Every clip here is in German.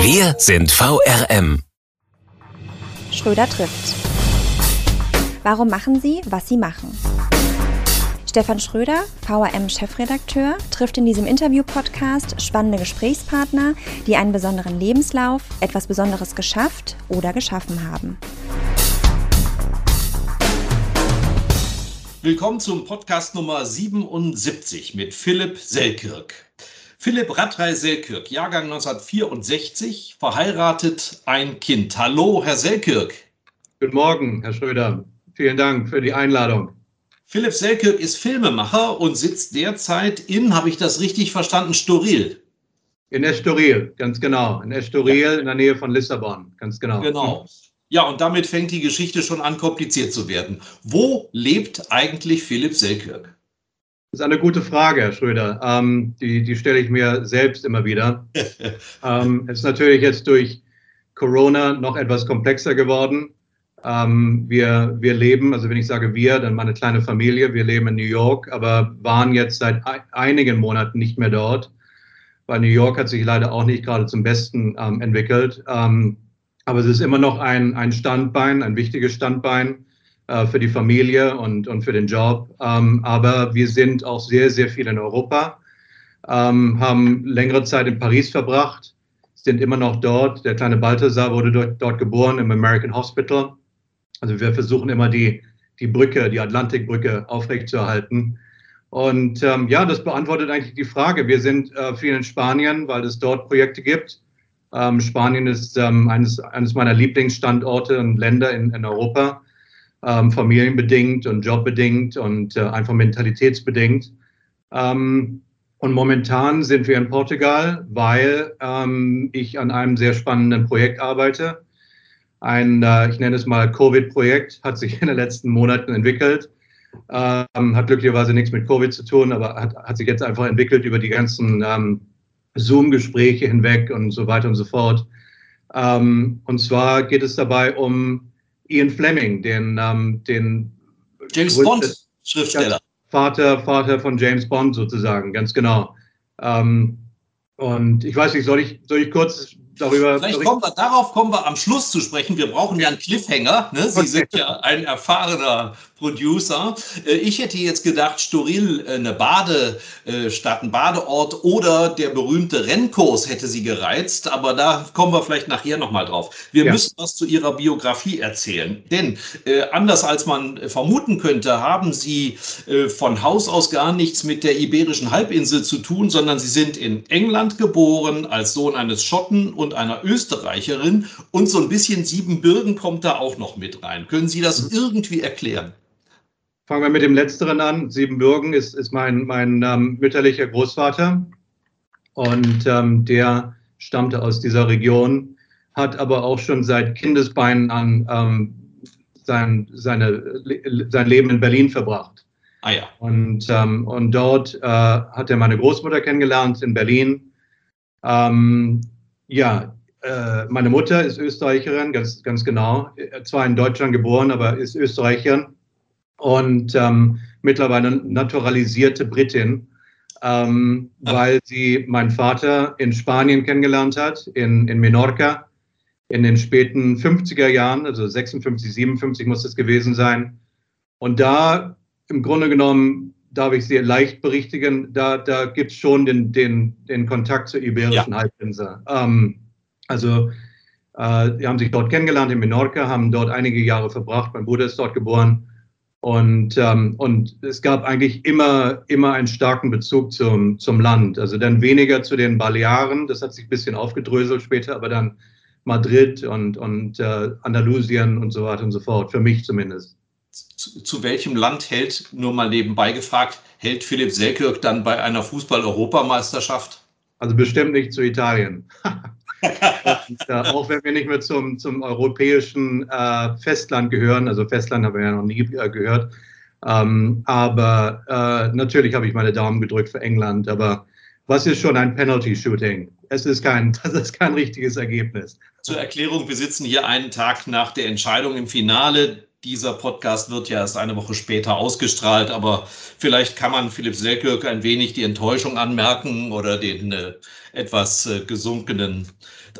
Wir sind VRM. Schröder trifft. Warum machen Sie, was Sie machen? Stefan Schröder, VRM-Chefredakteur, trifft in diesem Interview-Podcast spannende Gesprächspartner, die einen besonderen Lebenslauf, etwas Besonderes geschafft oder geschaffen haben. Willkommen zum Podcast Nummer 77 mit Philipp Selkirk. Philipp Rattrei-Selkirk, Jahrgang 1964, verheiratet, ein Kind. Hallo, Herr Selkirk. Guten Morgen, Herr Schröder. Vielen Dank für die Einladung. Philipp Selkirk ist Filmemacher und sitzt derzeit in, habe ich das richtig verstanden, Storil. In Estoril, ganz genau. In Estoril, ja. in der Nähe von Lissabon, ganz genau. Genau. Ja, und damit fängt die Geschichte schon an, kompliziert zu werden. Wo lebt eigentlich Philipp Selkirk? Das ist eine gute Frage, Herr Schröder. Ähm, die, die stelle ich mir selbst immer wieder. ähm, es ist natürlich jetzt durch Corona noch etwas komplexer geworden. Ähm, wir, wir leben, also wenn ich sage wir, dann meine kleine Familie, wir leben in New York, aber waren jetzt seit einigen Monaten nicht mehr dort, weil New York hat sich leider auch nicht gerade zum Besten ähm, entwickelt. Ähm, aber es ist immer noch ein, ein Standbein, ein wichtiges Standbein äh, für die Familie und, und für den Job. Ähm, aber wir sind auch sehr, sehr viel in Europa, ähm, haben längere Zeit in Paris verbracht, sind immer noch dort. Der kleine Balthasar wurde dort, dort geboren im American Hospital. Also wir versuchen immer die, die Brücke, die Atlantikbrücke aufrechtzuerhalten. Und ähm, ja, das beantwortet eigentlich die Frage. Wir sind äh, viel in Spanien, weil es dort Projekte gibt. Ähm, Spanien ist ähm, eines, eines meiner Lieblingsstandorte und Länder in, in Europa ähm, familienbedingt und jobbedingt und äh, einfach mentalitätsbedingt. Ähm, und momentan sind wir in Portugal, weil ähm, ich an einem sehr spannenden Projekt arbeite. Ein, äh, ich nenne es mal Covid-Projekt, hat sich in den letzten Monaten entwickelt. Ähm, hat glücklicherweise nichts mit Covid zu tun, aber hat, hat sich jetzt einfach entwickelt über die ganzen ähm, Zoom-Gespräche hinweg und so weiter und so fort. Ähm, und zwar geht es dabei um Ian Fleming, den, ähm, den James Bond Schriftsteller. Vater, Vater von James Bond sozusagen, ganz genau. Ähm, und ich weiß nicht, soll ich, soll ich kurz darüber. Vielleicht kommen wir, darauf kommen wir am Schluss zu sprechen. Wir brauchen ja einen Cliffhanger. Ne? Sie sind ja ein erfahrener Producer. Äh, ich hätte jetzt gedacht, Storil, äh, eine Badestadt, ein Badeort oder der berühmte Rennkurs hätte sie gereizt, aber da kommen wir vielleicht nachher nochmal drauf. Wir ja. müssen was zu ihrer Biografie erzählen, denn äh, anders als man vermuten könnte, haben sie äh, von Haus aus gar nichts mit der iberischen Halbinsel zu tun, sondern sie sind in England geboren als Sohn eines Schotten und einer Österreicherin und so ein bisschen Siebenbürgen kommt da auch noch mit rein. Können Sie das mhm. irgendwie erklären? Fangen wir mit dem Letzteren an. Siebenbürgen ist, ist mein, mein ähm, mütterlicher Großvater und ähm, der stammte aus dieser Region, hat aber auch schon seit Kindesbeinen an ähm, sein, seine, sein Leben in Berlin verbracht. Ah ja. Und, ähm, und dort äh, hat er meine Großmutter kennengelernt in Berlin. Ähm, ja, äh, meine Mutter ist Österreicherin, ganz, ganz genau. Zwar in Deutschland geboren, aber ist Österreicherin und ähm, mittlerweile naturalisierte Britin, ähm, weil sie meinen Vater in Spanien kennengelernt hat, in, in Menorca, in den späten 50er Jahren, also 56, 57 muss es gewesen sein. Und da im Grunde genommen, darf ich sehr leicht berichtigen, da, da gibt es schon den, den, den Kontakt zur Iberischen ja. Halbinsel. Ähm, also, äh, die haben sich dort kennengelernt in Menorca, haben dort einige Jahre verbracht. Mein Bruder ist dort geboren. Und, ähm, und es gab eigentlich immer, immer einen starken Bezug zum, zum Land. Also dann weniger zu den Balearen, das hat sich ein bisschen aufgedröselt später, aber dann Madrid und, und äh, Andalusien und so weiter und so fort, für mich zumindest. Zu, zu welchem Land hält, nur mal nebenbei gefragt, hält Philipp Selkirk dann bei einer Fußball-Europameisterschaft? Also bestimmt nicht zu Italien. und, äh, auch wenn wir nicht mehr zum, zum europäischen äh, Festland gehören, also Festland haben wir ja noch nie äh, gehört, ähm, aber äh, natürlich habe ich meine Daumen gedrückt für England, aber was ist schon ein Penalty-Shooting? Es ist kein, das ist kein richtiges Ergebnis. Zur Erklärung, wir sitzen hier einen Tag nach der Entscheidung im Finale. Dieser Podcast wird ja erst eine Woche später ausgestrahlt, aber vielleicht kann man Philipp Selkirk ein wenig die Enttäuschung anmerken oder den äh, etwas äh, gesunkenen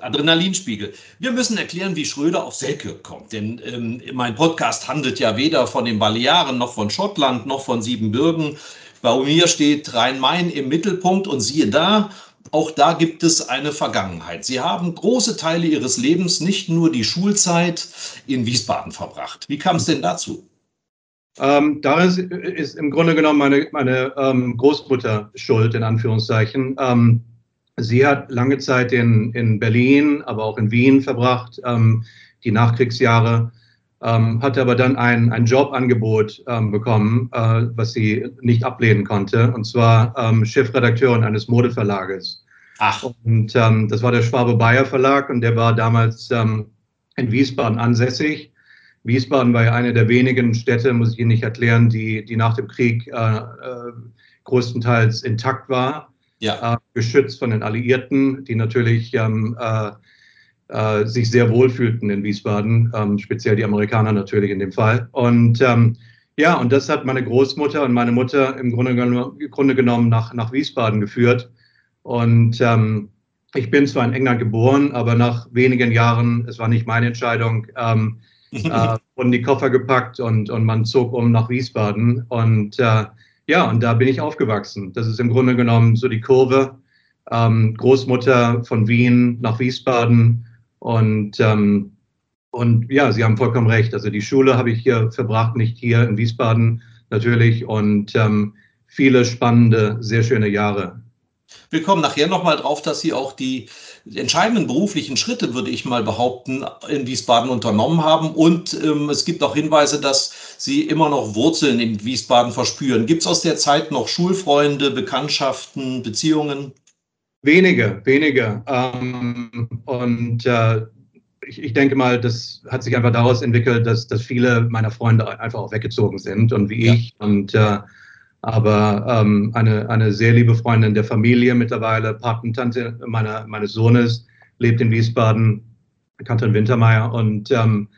Adrenalinspiegel. Wir müssen erklären, wie Schröder auf Selkirk kommt, denn ähm, mein Podcast handelt ja weder von den Balearen noch von Schottland noch von Siebenbürgen. Bei mir steht Rhein-Main im Mittelpunkt und siehe da, auch da gibt es eine Vergangenheit. Sie haben große Teile Ihres Lebens, nicht nur die Schulzeit, in Wiesbaden verbracht. Wie kam es denn dazu? Ähm, da ist, ist, im Grunde genommen meine, meine ähm, Großmutter schuld, in Anführungszeichen. Ähm, sie hat lange Zeit in, in Berlin, aber auch in Wien verbracht, ähm, die Nachkriegsjahre ähm, hatte aber dann ein, ein Jobangebot ähm, bekommen, äh, was sie nicht ablehnen konnte, und zwar ähm, Chefredakteurin eines Modeverlages. Ach. Und ähm, das war der Schwabe Bayer Verlag und der war damals ähm, in Wiesbaden ansässig. Wiesbaden war ja eine der wenigen Städte, muss ich Ihnen nicht erklären, die, die nach dem Krieg äh, äh, größtenteils intakt war, ja. äh, geschützt von den Alliierten, die natürlich ähm, äh, sich sehr wohlfühlten in Wiesbaden, ähm, speziell die Amerikaner natürlich in dem Fall. Und ähm, ja, und das hat meine Großmutter und meine Mutter im Grunde, im Grunde genommen nach, nach Wiesbaden geführt. Und ähm, ich bin zwar in England geboren, aber nach wenigen Jahren, es war nicht meine Entscheidung, ähm, äh, wurden die Koffer gepackt und, und man zog um nach Wiesbaden. Und äh, ja, und da bin ich aufgewachsen. Das ist im Grunde genommen so die Kurve. Ähm, Großmutter von Wien nach Wiesbaden, und, ähm, und ja, Sie haben vollkommen recht. Also die Schule habe ich hier verbracht, nicht hier in Wiesbaden natürlich. Und ähm, viele spannende, sehr schöne Jahre. Wir kommen nachher nochmal drauf, dass Sie auch die entscheidenden beruflichen Schritte, würde ich mal behaupten, in Wiesbaden unternommen haben. Und ähm, es gibt auch Hinweise, dass Sie immer noch Wurzeln in Wiesbaden verspüren. Gibt es aus der Zeit noch Schulfreunde, Bekanntschaften, Beziehungen? Wenige, wenige. Ähm, und äh, ich, ich, denke mal, das hat sich einfach daraus entwickelt, dass, dass viele meiner Freunde einfach auch weggezogen sind und wie ja. ich. Und äh, aber ähm, eine, eine sehr liebe Freundin der Familie mittlerweile, Patentante meiner, meines Sohnes, lebt in Wiesbaden, Katrin Wintermeyer. Und ähm,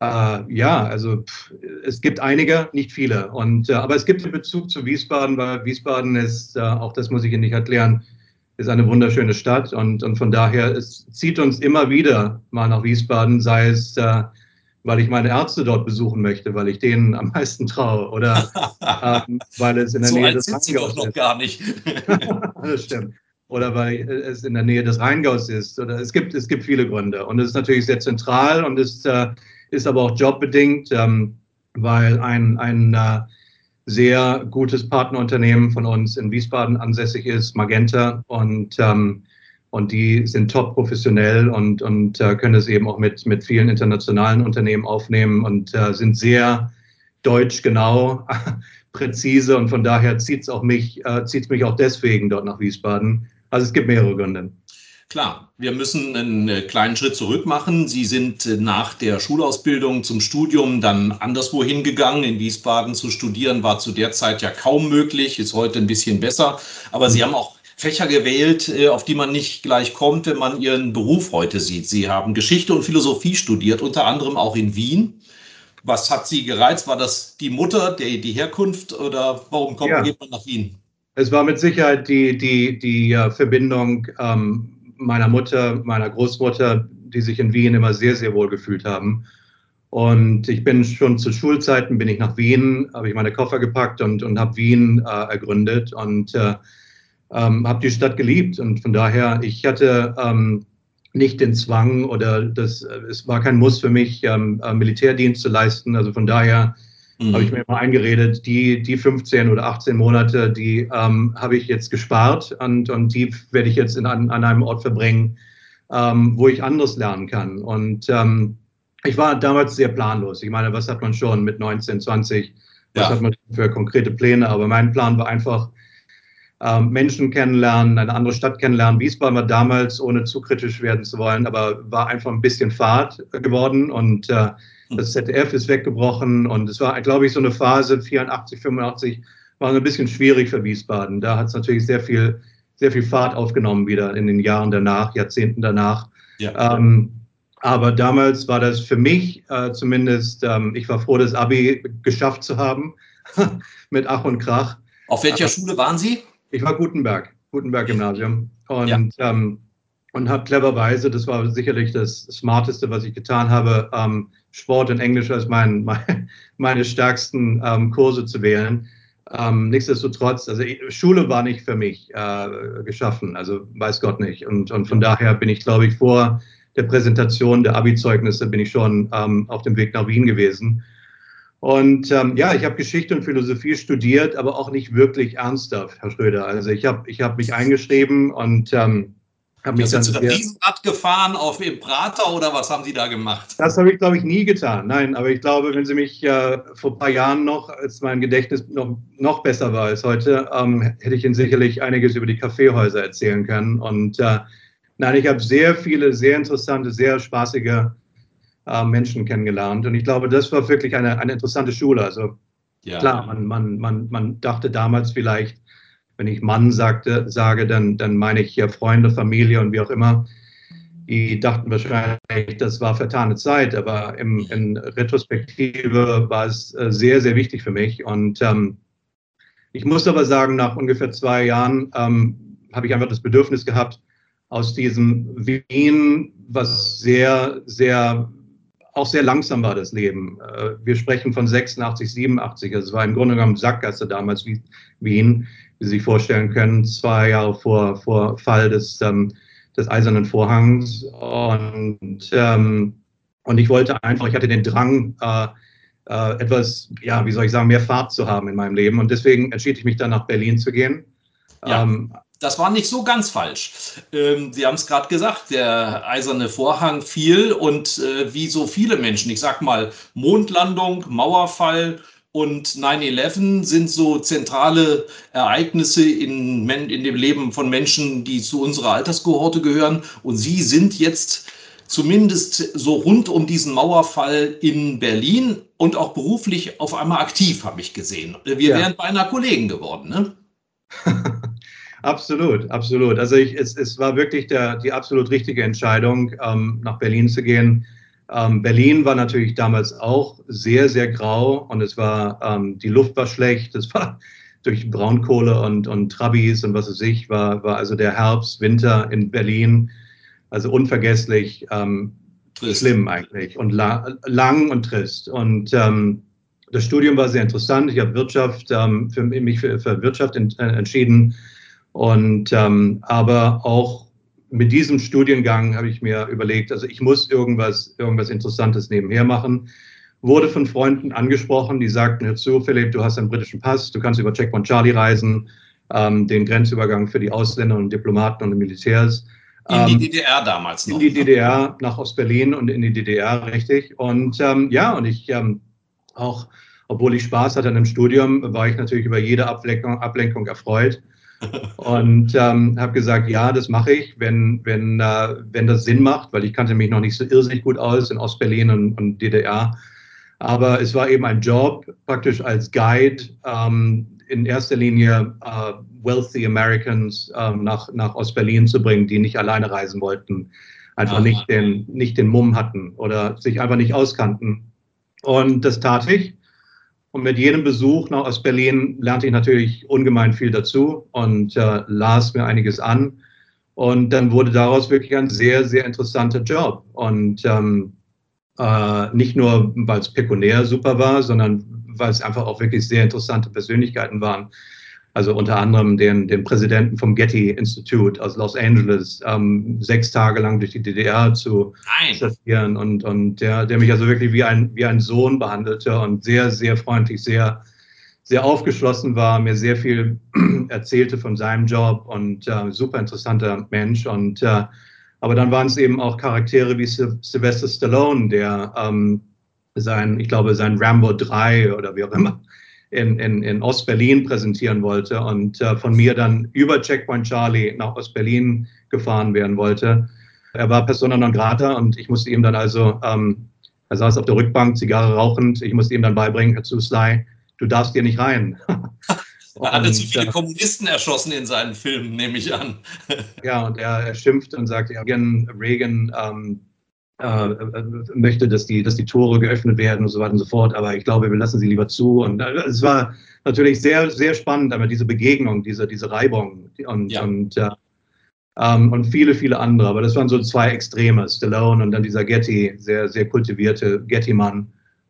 äh, ja, also pff, es gibt einige, nicht viele. Und, äh, aber es gibt einen Bezug zu Wiesbaden, weil Wiesbaden ist, äh, auch das muss ich Ihnen nicht erklären, ist eine wunderschöne Stadt und, und von daher, es zieht uns immer wieder mal nach Wiesbaden, sei es, äh, weil ich meine Ärzte dort besuchen möchte, weil ich denen am meisten traue oder ähm, weil es in der so Nähe des Rheingaus ist. noch gar nicht. das stimmt. Oder weil es in der Nähe des Rheingaus ist. Oder es gibt, es gibt viele Gründe. Und es ist natürlich sehr zentral und es äh, ist aber auch jobbedingt, ähm, weil ein, ein äh, sehr gutes Partnerunternehmen von uns in Wiesbaden ansässig ist, Magenta. Und, ähm, und die sind top professionell und, und äh, können es eben auch mit, mit vielen internationalen Unternehmen aufnehmen und äh, sind sehr deutsch genau, präzise. Und von daher zieht es mich, äh, mich auch deswegen dort nach Wiesbaden. Also es gibt mehrere Gründe. Klar, wir müssen einen äh, kleinen Schritt zurück machen. Sie sind äh, nach der Schulausbildung zum Studium dann anderswo hingegangen. In Wiesbaden zu studieren war zu der Zeit ja kaum möglich, ist heute ein bisschen besser. Aber Sie haben auch Fächer gewählt, äh, auf die man nicht gleich kommt, wenn man Ihren Beruf heute sieht. Sie haben Geschichte und Philosophie studiert, unter anderem auch in Wien. Was hat Sie gereizt? War das die Mutter, die, die Herkunft oder warum kommt, ja. geht man nach Wien? Es war mit Sicherheit die, die, die Verbindung ähm, meiner Mutter, meiner Großmutter, die sich in Wien immer sehr, sehr wohl gefühlt haben. Und ich bin schon zu Schulzeiten, bin ich nach Wien, habe ich meine Koffer gepackt und, und habe Wien äh, ergründet und äh, ähm, habe die Stadt geliebt. Und von daher, ich hatte ähm, nicht den Zwang oder das, es war kein Muss für mich, ähm, äh, Militärdienst zu leisten. Also von daher mhm. habe ich mir immer eingeredet, die, die 15 oder 18 Monate, die ähm, habe ich jetzt gespart und, und die werde ich jetzt in, an, an einem Ort verbringen, ähm, wo ich anderes lernen kann. Und ähm, ich war damals sehr planlos. Ich meine, was hat man schon mit 19, 20? Was ja. hat man für konkrete Pläne? Aber mein Plan war einfach, ähm, Menschen kennenlernen, eine andere Stadt kennenlernen. Wiesbaden war damals, ohne zu kritisch werden zu wollen, aber war einfach ein bisschen Fahrt geworden und äh, das ZDF ist weggebrochen und es war, glaube ich, so eine Phase 84, 85 war ein bisschen schwierig für Wiesbaden. Da hat es natürlich sehr viel, sehr viel Fahrt aufgenommen wieder in den Jahren danach, Jahrzehnten danach. Ja. Ähm, aber damals war das für mich äh, zumindest, ähm, ich war froh, das Abi geschafft zu haben mit Ach und Krach. Auf welcher Schule waren Sie? Ich war Gutenberg, Gutenberg Gymnasium. Und, ja. ähm, und habe cleverweise, das war sicherlich das Smarteste, was ich getan habe, ähm, Sport und Englisch als mein, mein meine stärksten ähm, Kurse zu wählen. Ähm, nichtsdestotrotz, also Schule war nicht für mich äh, geschaffen, also weiß Gott nicht. Und, und von daher bin ich, glaube ich, vor der Präsentation der Abi-Zeugnisse bin ich schon ähm, auf dem Weg nach Wien gewesen. Und ähm, ja, ich habe Geschichte und Philosophie studiert, aber auch nicht wirklich ernsthaft, Herr Schröder. Also ich habe ich hab mich eingeschrieben und ähm, habe mich dann... Sind Sie Riesenrad gefahren auf dem Prater oder was haben Sie da gemacht? Das habe ich, glaube ich, nie getan. Nein, aber ich glaube, wenn Sie mich äh, vor ein paar Jahren noch, als mein Gedächtnis noch, noch besser war als heute, ähm, hätte ich Ihnen sicherlich einiges über die Kaffeehäuser erzählen können. Und äh, nein, ich habe sehr viele, sehr interessante, sehr spaßige äh, Menschen kennengelernt. Und ich glaube, das war wirklich eine, eine interessante Schule. Also ja. klar, man, man, man, man dachte damals vielleicht, wenn ich Mann sagte, sage, dann, dann meine ich hier Freunde, Familie und wie auch immer. Die dachten wahrscheinlich, das war vertane Zeit, aber im, in Retrospektive war es äh, sehr, sehr wichtig für mich. Und ähm, ich muss aber sagen, nach ungefähr zwei Jahren ähm, habe ich einfach das Bedürfnis gehabt, aus diesem Wien, was sehr, sehr auch sehr langsam war das Leben. Äh, wir sprechen von 86, 87. Es war im Grunde genommen Sackgasse damals wie Wien, wie Sie sich vorstellen können, zwei Jahre vor, vor Fall des, ähm, des Eisernen Vorhangs. Und, ähm, und ich wollte einfach, ich hatte den Drang, äh, äh, etwas, ja, wie soll ich sagen, mehr Fahrt zu haben in meinem Leben. Und deswegen entschied ich mich dann nach Berlin zu gehen. Ja. Ähm, das war nicht so ganz falsch. Ähm, Sie haben es gerade gesagt, der eiserne Vorhang fiel und äh, wie so viele Menschen, ich sag mal Mondlandung, Mauerfall und 9-11 sind so zentrale Ereignisse in, in dem Leben von Menschen, die zu unserer Alterskohorte gehören. Und Sie sind jetzt zumindest so rund um diesen Mauerfall in Berlin und auch beruflich auf einmal aktiv, habe ich gesehen. Wir ja. wären beinahe Kollegen geworden, ne? Absolut, absolut. Also ich, es, es war wirklich der, die absolut richtige Entscheidung, ähm, nach Berlin zu gehen. Ähm, Berlin war natürlich damals auch sehr, sehr grau und es war, ähm, die Luft war schlecht, es war durch Braunkohle und, und Trabis und was weiß ich, war, war also der Herbst, Winter in Berlin, also unvergesslich, ähm, schlimm eigentlich und la lang und trist. Und ähm, das Studium war sehr interessant. Ich habe Wirtschaft, ähm, für mich für, für Wirtschaft in, äh, entschieden und ähm, aber auch mit diesem Studiengang habe ich mir überlegt, also ich muss irgendwas, irgendwas Interessantes nebenher machen. Wurde von Freunden angesprochen, die sagten, hör zu, Philipp, du hast einen britischen Pass, du kannst über Checkpoint Charlie reisen, ähm, den Grenzübergang für die Ausländer und Diplomaten und Militärs. In die ähm, DDR damals noch. In die DDR, nach Ostberlin und in die DDR, richtig. Und ähm, ja, und ich ähm, auch, obwohl ich Spaß hatte an dem Studium, war ich natürlich über jede Ablenkung, Ablenkung erfreut und ähm, habe gesagt, ja, das mache ich, wenn, wenn, äh, wenn das Sinn macht, weil ich kannte mich noch nicht so irrsinnig gut aus in Ostberlin und, und DDR. Aber es war eben ein Job, praktisch als Guide, ähm, in erster Linie äh, wealthy Americans ähm, nach, nach Ostberlin zu bringen, die nicht alleine reisen wollten, einfach nicht den, nicht den Mumm hatten oder sich einfach nicht auskannten. Und das tat ich. Und mit jedem Besuch nach Ostberlin lernte ich natürlich ungemein viel dazu und äh, las mir einiges an. Und dann wurde daraus wirklich ein sehr, sehr interessanter Job. Und ähm, äh, nicht nur, weil es pekunär super war, sondern weil es einfach auch wirklich sehr interessante Persönlichkeiten waren also unter anderem den, den Präsidenten vom Getty Institute aus Los Angeles, ähm, sechs Tage lang durch die DDR zu stationieren und, und der, der mich also wirklich wie ein, wie ein Sohn behandelte und sehr, sehr freundlich, sehr, sehr aufgeschlossen war, mir sehr viel erzählte von seinem Job und äh, super interessanter Mensch. Und äh, aber dann waren es eben auch Charaktere wie Sylvester Stallone, der ähm, sein, ich glaube, sein Rambo 3 oder wie auch immer in, in, in Ostberlin präsentieren wollte und äh, von mir dann über Checkpoint Charlie nach Ostberlin gefahren werden wollte. Er war Persona non grata und ich musste ihm dann also, ähm, er saß auf der Rückbank, Zigarre rauchend, ich musste ihm dann beibringen, Herr Sly, du darfst hier nicht rein. Er hatte zu viele Kommunisten erschossen in seinen Filmen, nehme ich an. ja, und er, er schimpft und sagt, Reagan, Reagan ähm, äh, möchte, dass die, dass die Tore geöffnet werden und so weiter und so fort. Aber ich glaube, wir lassen sie lieber zu. Und äh, es war natürlich sehr, sehr spannend, aber diese Begegnung, diese, diese Reibung und, ja. und, äh, ähm, und viele, viele andere. Aber das waren so zwei Extreme, Stallone und dann dieser Getty, sehr, sehr kultivierte Getty-Mann.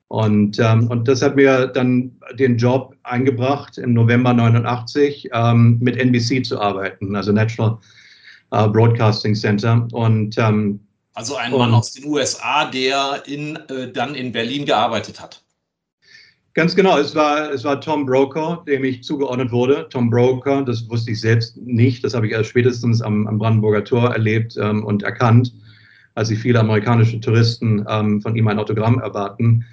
Und, ähm, und das hat mir dann den Job eingebracht, im November 89 ähm, mit NBC zu arbeiten, also National äh, Broadcasting Center. Und ähm, also ein Mann aus den USA, der in, äh, dann in Berlin gearbeitet hat. Ganz genau, es war, es war Tom Broker, dem ich zugeordnet wurde. Tom Broker, das wusste ich selbst nicht, das habe ich erst spätestens am, am Brandenburger Tor erlebt ähm, und erkannt, als sich viele amerikanische Touristen ähm, von ihm ein Autogramm erwarten.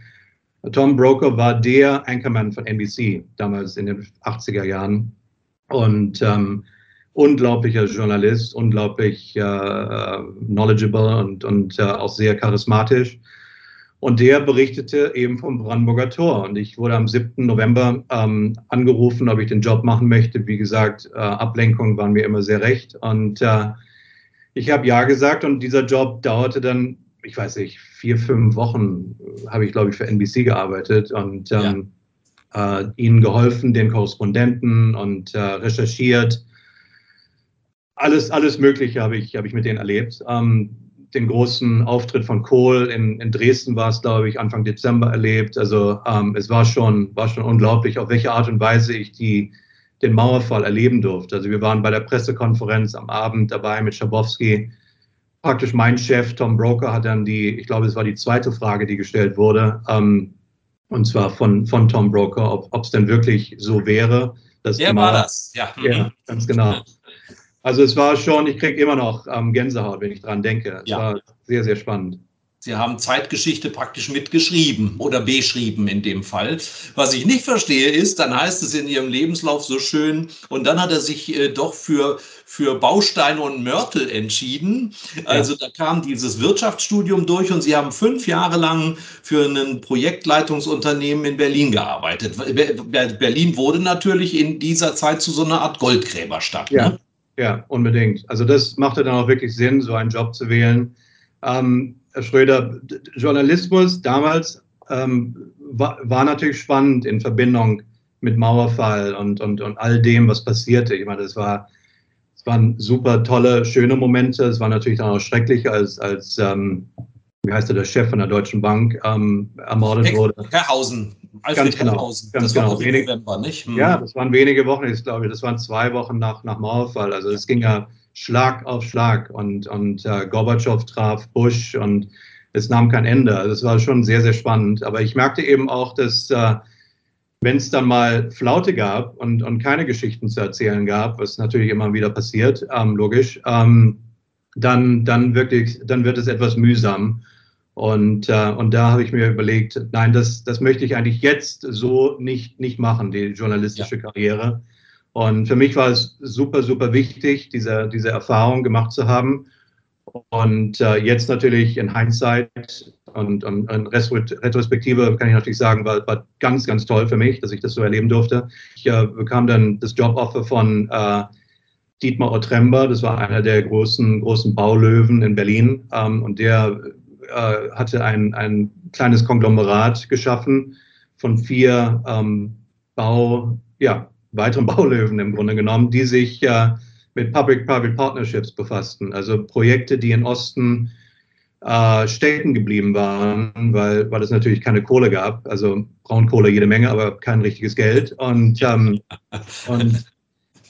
Tom Broker war der Anchorman von NBC damals in den 80er Jahren. Und ähm, unglaublicher Journalist, unglaublich äh, knowledgeable und, und äh, auch sehr charismatisch. Und der berichtete eben vom Brandenburger Tor. Und ich wurde am 7. November ähm, angerufen, ob ich den Job machen möchte. Wie gesagt, äh, Ablenkungen waren mir immer sehr recht. Und äh, ich habe ja gesagt. Und dieser Job dauerte dann, ich weiß nicht, vier, fünf Wochen, habe ich, glaube ich, für NBC gearbeitet und ähm, ja. äh, ihnen geholfen, den Korrespondenten und äh, recherchiert alles, alles Mögliche habe ich, habe ich mit denen erlebt. Ähm, den großen Auftritt von Kohl in, in Dresden war es, glaube ich, Anfang Dezember erlebt. Also ähm, es war schon, war schon unglaublich, auf welche Art und Weise ich die, den Mauerfall erleben durfte. Also wir waren bei der Pressekonferenz am Abend dabei mit Schabowski. Praktisch mein Chef, Tom Broker, hat dann die, ich glaube, es war die zweite Frage, die gestellt wurde, ähm, und zwar von, von Tom Broker, ob es denn wirklich so wäre. Dass Der war das, ja. Ja, ganz genau. Also es war schon, ich kriege immer noch ähm, Gänsehaut, wenn ich dran denke. Es ja. war sehr, sehr spannend. Sie haben Zeitgeschichte praktisch mitgeschrieben oder beschrieben in dem Fall. Was ich nicht verstehe ist, dann heißt es in Ihrem Lebenslauf so schön, und dann hat er sich äh, doch für, für Bausteine und Mörtel entschieden. Also da kam dieses Wirtschaftsstudium durch und Sie haben fünf Jahre lang für ein Projektleitungsunternehmen in Berlin gearbeitet. Berlin wurde natürlich in dieser Zeit zu so einer Art Goldgräberstadt. Ja. Ne? Ja, unbedingt. Also das machte dann auch wirklich Sinn, so einen Job zu wählen. Ähm, Herr Schröder, Journalismus damals ähm, war, war, natürlich spannend in Verbindung mit Mauerfall und, und, und all dem, was passierte. Ich meine, das war, es waren super tolle, schöne Momente. Es war natürlich dann auch schrecklich, als, als ähm, wie heißt der, der Chef von der Deutschen Bank ähm, ermordet wurde. Herrhausen. Alfred ganz genau, Herrhausen. Ganz das genau. war Wenig, November, nicht? Hm. Ja, das waren wenige Wochen, ich glaube, das waren zwei Wochen nach, nach Mauerfall. Also es ging ja Schlag auf Schlag und, und äh, Gorbatschow traf Bush und es nahm kein Ende. Also es war schon sehr, sehr spannend. Aber ich merkte eben auch, dass äh, wenn es dann mal Flaute gab und, und keine Geschichten zu erzählen gab, was natürlich immer wieder passiert, ähm, logisch, ähm, dann, dann wirklich, dann wird es etwas mühsam. Und, äh, und da habe ich mir überlegt, nein, das, das möchte ich eigentlich jetzt so nicht, nicht machen, die journalistische ja. Karriere. Und für mich war es super, super wichtig, diese, diese Erfahrung gemacht zu haben. Und äh, jetzt natürlich in Hindsight und, und, und Retrospektive kann ich natürlich sagen, war, war ganz, ganz toll für mich, dass ich das so erleben durfte. Ich äh, bekam dann das Joboffer von äh, Dietmar Otrember, das war einer der großen, großen Baulöwen in Berlin. Ähm, und der äh, hatte ein, ein kleines Konglomerat geschaffen von vier ähm, Bau, ja, weiteren Baulöwen im Grunde genommen, die sich äh, mit Public-Private Partnerships befassten. Also Projekte, die im Osten äh, stecken geblieben waren, weil, weil es natürlich keine Kohle gab. Also Braunkohle jede Menge, aber kein richtiges Geld. Und, ähm, und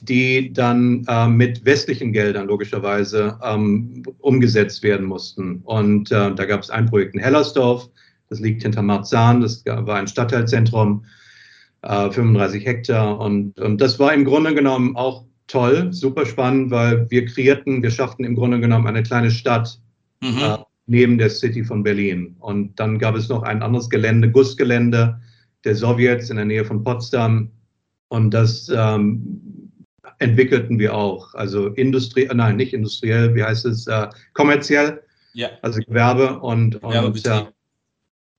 die dann äh, mit westlichen Geldern logischerweise ähm, umgesetzt werden mussten. Und äh, da gab es ein Projekt in Hellersdorf, das liegt hinter Marzahn, das war ein Stadtteilzentrum, äh, 35 Hektar. Und, und das war im Grunde genommen auch toll, super spannend, weil wir kreierten, wir schafften im Grunde genommen eine kleine Stadt mhm. äh, neben der City von Berlin. Und dann gab es noch ein anderes Gelände, Gussgelände, der Sowjets in der Nähe von Potsdam. Und das ähm, entwickelten wir auch. Also Industrie, nein, nicht industriell, wie heißt es, äh, kommerziell, ja. also Gewerbe und, und äh,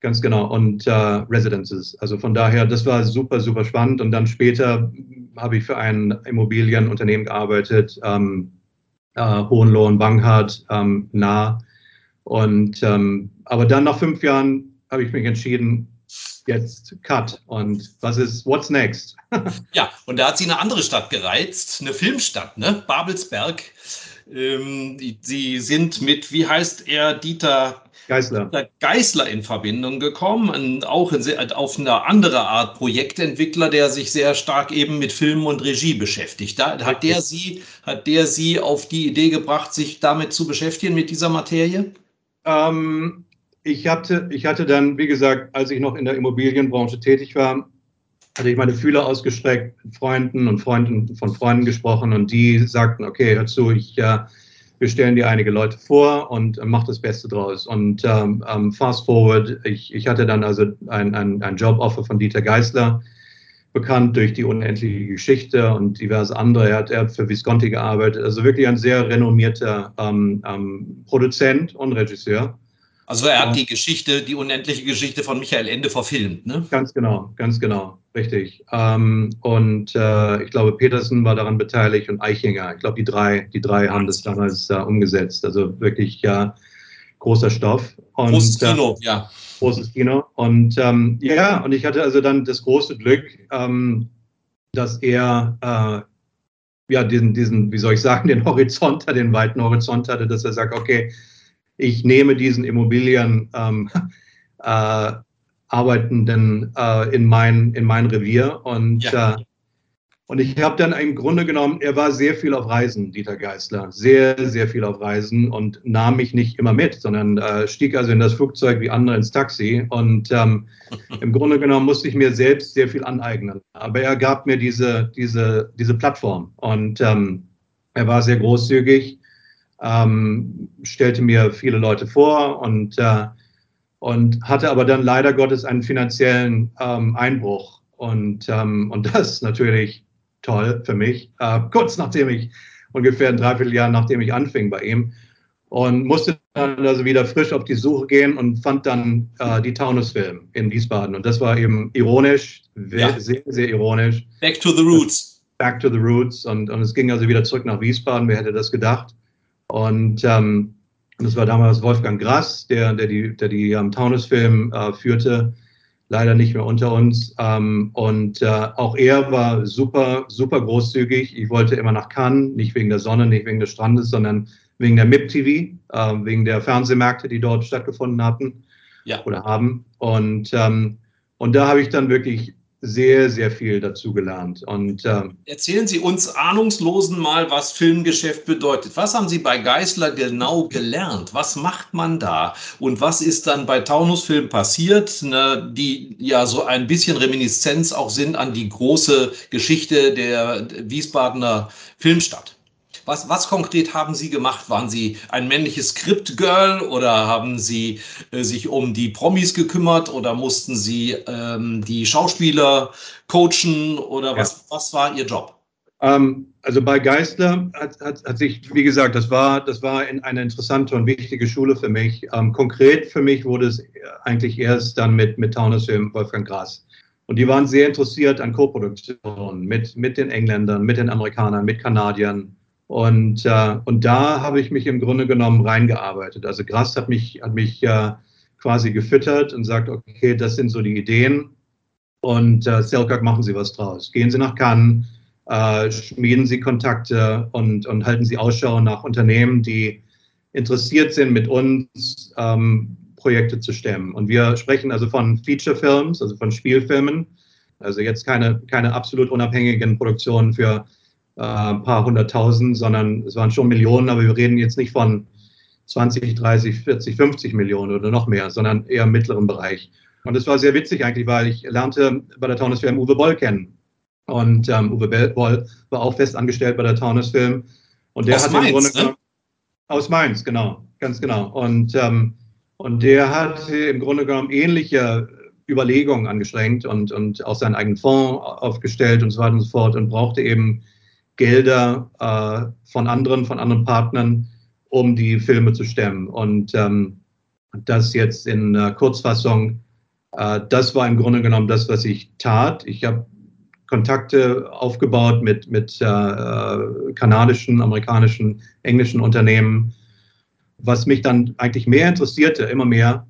ganz genau, und äh, Residences. Also von daher, das war super, super spannend. Und dann später habe ich für ein Immobilienunternehmen gearbeitet, ähm, äh, Hohenlohe Banghart, ähm, nah. Und ähm, aber dann nach fünf Jahren habe ich mich entschieden, jetzt Cut. Und was ist, what's next? ja, und da hat sie eine andere Stadt gereizt, eine Filmstadt, ne? Babelsberg. Ähm, sie sind mit, wie heißt er, Dieter Geisler. Dieter Geisler in Verbindung gekommen, auch in, auf eine andere Art Projektentwickler, der sich sehr stark eben mit Film und Regie beschäftigt. Da, hat, der sie, hat der Sie auf die Idee gebracht, sich damit zu beschäftigen, mit dieser Materie? Ähm, ich hatte, ich hatte dann, wie gesagt, als ich noch in der Immobilienbranche tätig war, hatte ich meine Fühler ausgestreckt, mit Freunden und Freunden von Freunden gesprochen und die sagten, okay, hör zu, ich, äh, wir stellen dir einige Leute vor und äh, mach das Beste draus. Und ähm, ähm, fast forward, ich, ich hatte dann also ein, ein, ein Joboffer von Dieter Geisler, bekannt durch die unendliche Geschichte und diverse andere. Er hat, er hat für Visconti gearbeitet, also wirklich ein sehr renommierter ähm, ähm, Produzent und Regisseur. Also er hat die Geschichte, die unendliche Geschichte von Michael Ende verfilmt, ne? Ganz genau, ganz genau, richtig. Ähm, und äh, ich glaube, Petersen war daran beteiligt und Eichinger. Ich glaube, die drei, die drei haben das damals äh, umgesetzt. Also wirklich ja, großer Stoff. Und, großes äh, Kino, äh, ja. Großes Kino. Und ähm, ja, und ich hatte also dann das große Glück, ähm, dass er äh, ja diesen, diesen, wie soll ich sagen, den Horizont, den weiten Horizont hatte, dass er sagt, okay, ich nehme diesen Immobilien ähm, äh, Arbeitenden äh, in, mein, in mein Revier und, ja. äh, und ich habe dann im Grunde genommen, er war sehr viel auf Reisen, Dieter Geisler, sehr, sehr viel auf Reisen und nahm mich nicht immer mit, sondern äh, stieg also in das Flugzeug wie andere ins Taxi und ähm, im Grunde genommen musste ich mir selbst sehr viel aneignen. Aber er gab mir diese, diese, diese Plattform und ähm, er war sehr großzügig ähm, stellte mir viele Leute vor und, äh, und hatte aber dann leider Gottes einen finanziellen ähm, Einbruch. Und, ähm, und das ist natürlich toll für mich. Äh, kurz nachdem ich, ungefähr ein Dreivierteljahr nachdem ich anfing bei ihm. Und musste dann also wieder frisch auf die Suche gehen und fand dann äh, die Taunus-Film in Wiesbaden. Und das war eben ironisch, ja. sehr, sehr ironisch. Back to the Roots. Back to the Roots. Und, und es ging also wieder zurück nach Wiesbaden. Wer hätte das gedacht? Und ähm, das war damals Wolfgang Grass, der, der die, der die ähm, Taunus-Film äh, führte, leider nicht mehr unter uns. Ähm, und äh, auch er war super, super großzügig. Ich wollte immer nach Cannes, nicht wegen der Sonne, nicht wegen des Strandes, sondern wegen der MIP-TV, äh, wegen der Fernsehmärkte, die dort stattgefunden hatten ja. oder haben. Und, ähm, und da habe ich dann wirklich sehr, sehr viel dazugelernt. Und, äh, Erzählen Sie uns Ahnungslosen mal, was Filmgeschäft bedeutet. Was haben Sie bei Geisler genau gelernt? Was macht man da? Und was ist dann bei Taunus Film passiert, ne, die ja so ein bisschen Reminiszenz auch sind an die große Geschichte der Wiesbadener Filmstadt? Was, was konkret haben Sie gemacht? Waren Sie ein männliches Script-Girl oder haben Sie äh, sich um die Promis gekümmert oder mussten Sie ähm, die Schauspieler coachen oder was, ja. was war Ihr Job? Ähm, also bei Geistler hat, hat, hat, sich, wie gesagt, das war, das war eine interessante und wichtige Schule für mich. Ähm, konkret für mich wurde es eigentlich erst dann mit, mit Taunus Film Wolfgang Gras. Und die waren sehr interessiert an Koproduktionen mit, mit den Engländern, mit den Amerikanern, mit Kanadiern. Und, äh, und da habe ich mich im Grunde genommen reingearbeitet. Also Grass hat mich, hat mich äh, quasi gefüttert und sagt, okay, das sind so die Ideen. Und äh, Selkirk, machen Sie was draus. Gehen Sie nach Cannes, äh, schmieden Sie Kontakte und, und halten Sie Ausschau nach Unternehmen, die interessiert sind, mit uns ähm, Projekte zu stemmen. Und wir sprechen also von Feature-Films, also von Spielfilmen. Also jetzt keine, keine absolut unabhängigen Produktionen für äh, ein paar hunderttausend, sondern es waren schon Millionen, aber wir reden jetzt nicht von 20, 30, 40, 50 Millionen oder noch mehr, sondern eher im mittleren Bereich. Und es war sehr witzig eigentlich, weil ich lernte bei der Taunus Film Uwe Boll kennen. Und ähm, Uwe Boll war auch fest angestellt bei der Taunus Film. Und der aus hat Mainz, im Grunde ne? genommen, aus Mainz, genau, ganz genau. Und, ähm, und der hat im Grunde genommen ähnliche Überlegungen angestrengt und, und auch seinen eigenen Fonds aufgestellt und so weiter und so fort und brauchte eben Gelder äh, von anderen, von anderen Partnern, um die Filme zu stemmen. Und ähm, das jetzt in äh, Kurzfassung, äh, das war im Grunde genommen das, was ich tat. Ich habe Kontakte aufgebaut mit, mit äh, kanadischen, amerikanischen, englischen Unternehmen. Was mich dann eigentlich mehr interessierte, immer mehr,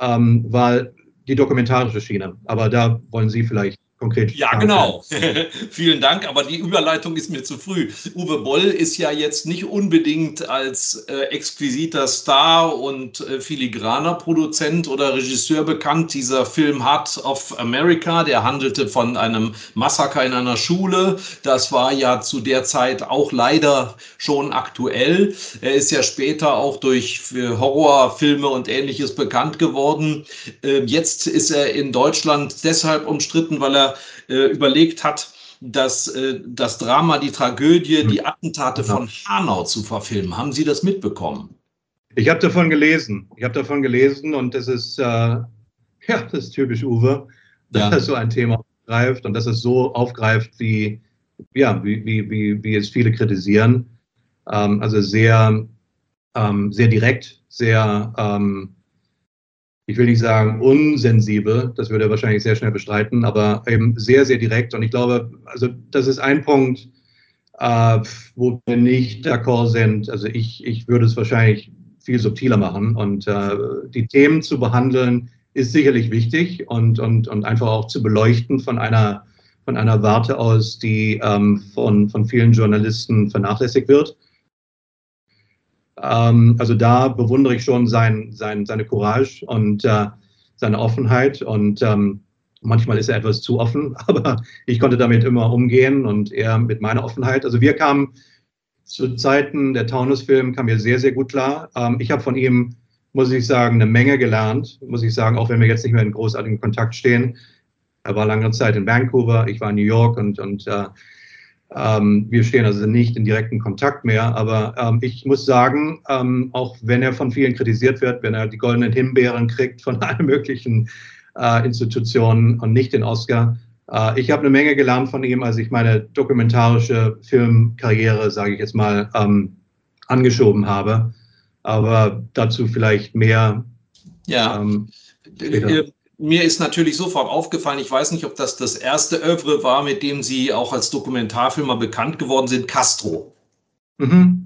ähm, war die dokumentarische Schiene. Aber da wollen Sie vielleicht konkret. Ja, genau. Vielen Dank, aber die Überleitung ist mir zu früh. Uwe Boll ist ja jetzt nicht unbedingt als äh, exquisiter Star und äh, filigraner Produzent oder Regisseur bekannt. Dieser Film Heart of America, der handelte von einem Massaker in einer Schule. Das war ja zu der Zeit auch leider schon aktuell. Er ist ja später auch durch Horrorfilme und ähnliches bekannt geworden. Äh, jetzt ist er in Deutschland deshalb umstritten, weil er äh, überlegt hat, das, äh, das Drama, die Tragödie, die hm. Attentate genau. von Hanau zu verfilmen. Haben Sie das mitbekommen? Ich habe davon gelesen. Ich habe davon gelesen und das ist, äh, ja, das ist typisch Uwe, dass ja. so ein Thema aufgreift und dass es so aufgreift, wie, ja, wie, wie, wie, wie es viele kritisieren. Ähm, also sehr, ähm, sehr direkt, sehr, ähm, ich will nicht sagen unsensibel, das würde er wahrscheinlich sehr schnell bestreiten, aber eben sehr, sehr direkt. Und ich glaube, also das ist ein Punkt, äh, wo wir nicht d'accord sind. Also ich, ich würde es wahrscheinlich viel subtiler machen. Und äh, die Themen zu behandeln, ist sicherlich wichtig und, und, und einfach auch zu beleuchten von einer, von einer Warte aus, die ähm, von, von vielen Journalisten vernachlässigt wird. Ähm, also da bewundere ich schon sein, sein, seine Courage und äh, seine Offenheit. Und ähm, manchmal ist er etwas zu offen, aber ich konnte damit immer umgehen und er mit meiner Offenheit. Also wir kamen zu Zeiten der Taunus-Film, kam mir sehr, sehr gut klar. Ähm, ich habe von ihm, muss ich sagen, eine Menge gelernt, muss ich sagen, auch wenn wir jetzt nicht mehr in großartigem Kontakt stehen. Er war lange Zeit in Vancouver, ich war in New York und, und äh, ähm, wir stehen also nicht in direkten Kontakt mehr, aber ähm, ich muss sagen, ähm, auch wenn er von vielen kritisiert wird, wenn er die goldenen Himbeeren kriegt von allen möglichen äh, Institutionen und nicht den Oscar, äh, ich habe eine Menge gelernt von ihm, als ich meine dokumentarische Filmkarriere, sage ich jetzt mal, ähm, angeschoben habe. Aber dazu vielleicht mehr. Ja. Ähm, mir ist natürlich sofort aufgefallen, ich weiß nicht, ob das das erste Övre war, mit dem Sie auch als Dokumentarfilmer bekannt geworden sind, Castro. Mhm.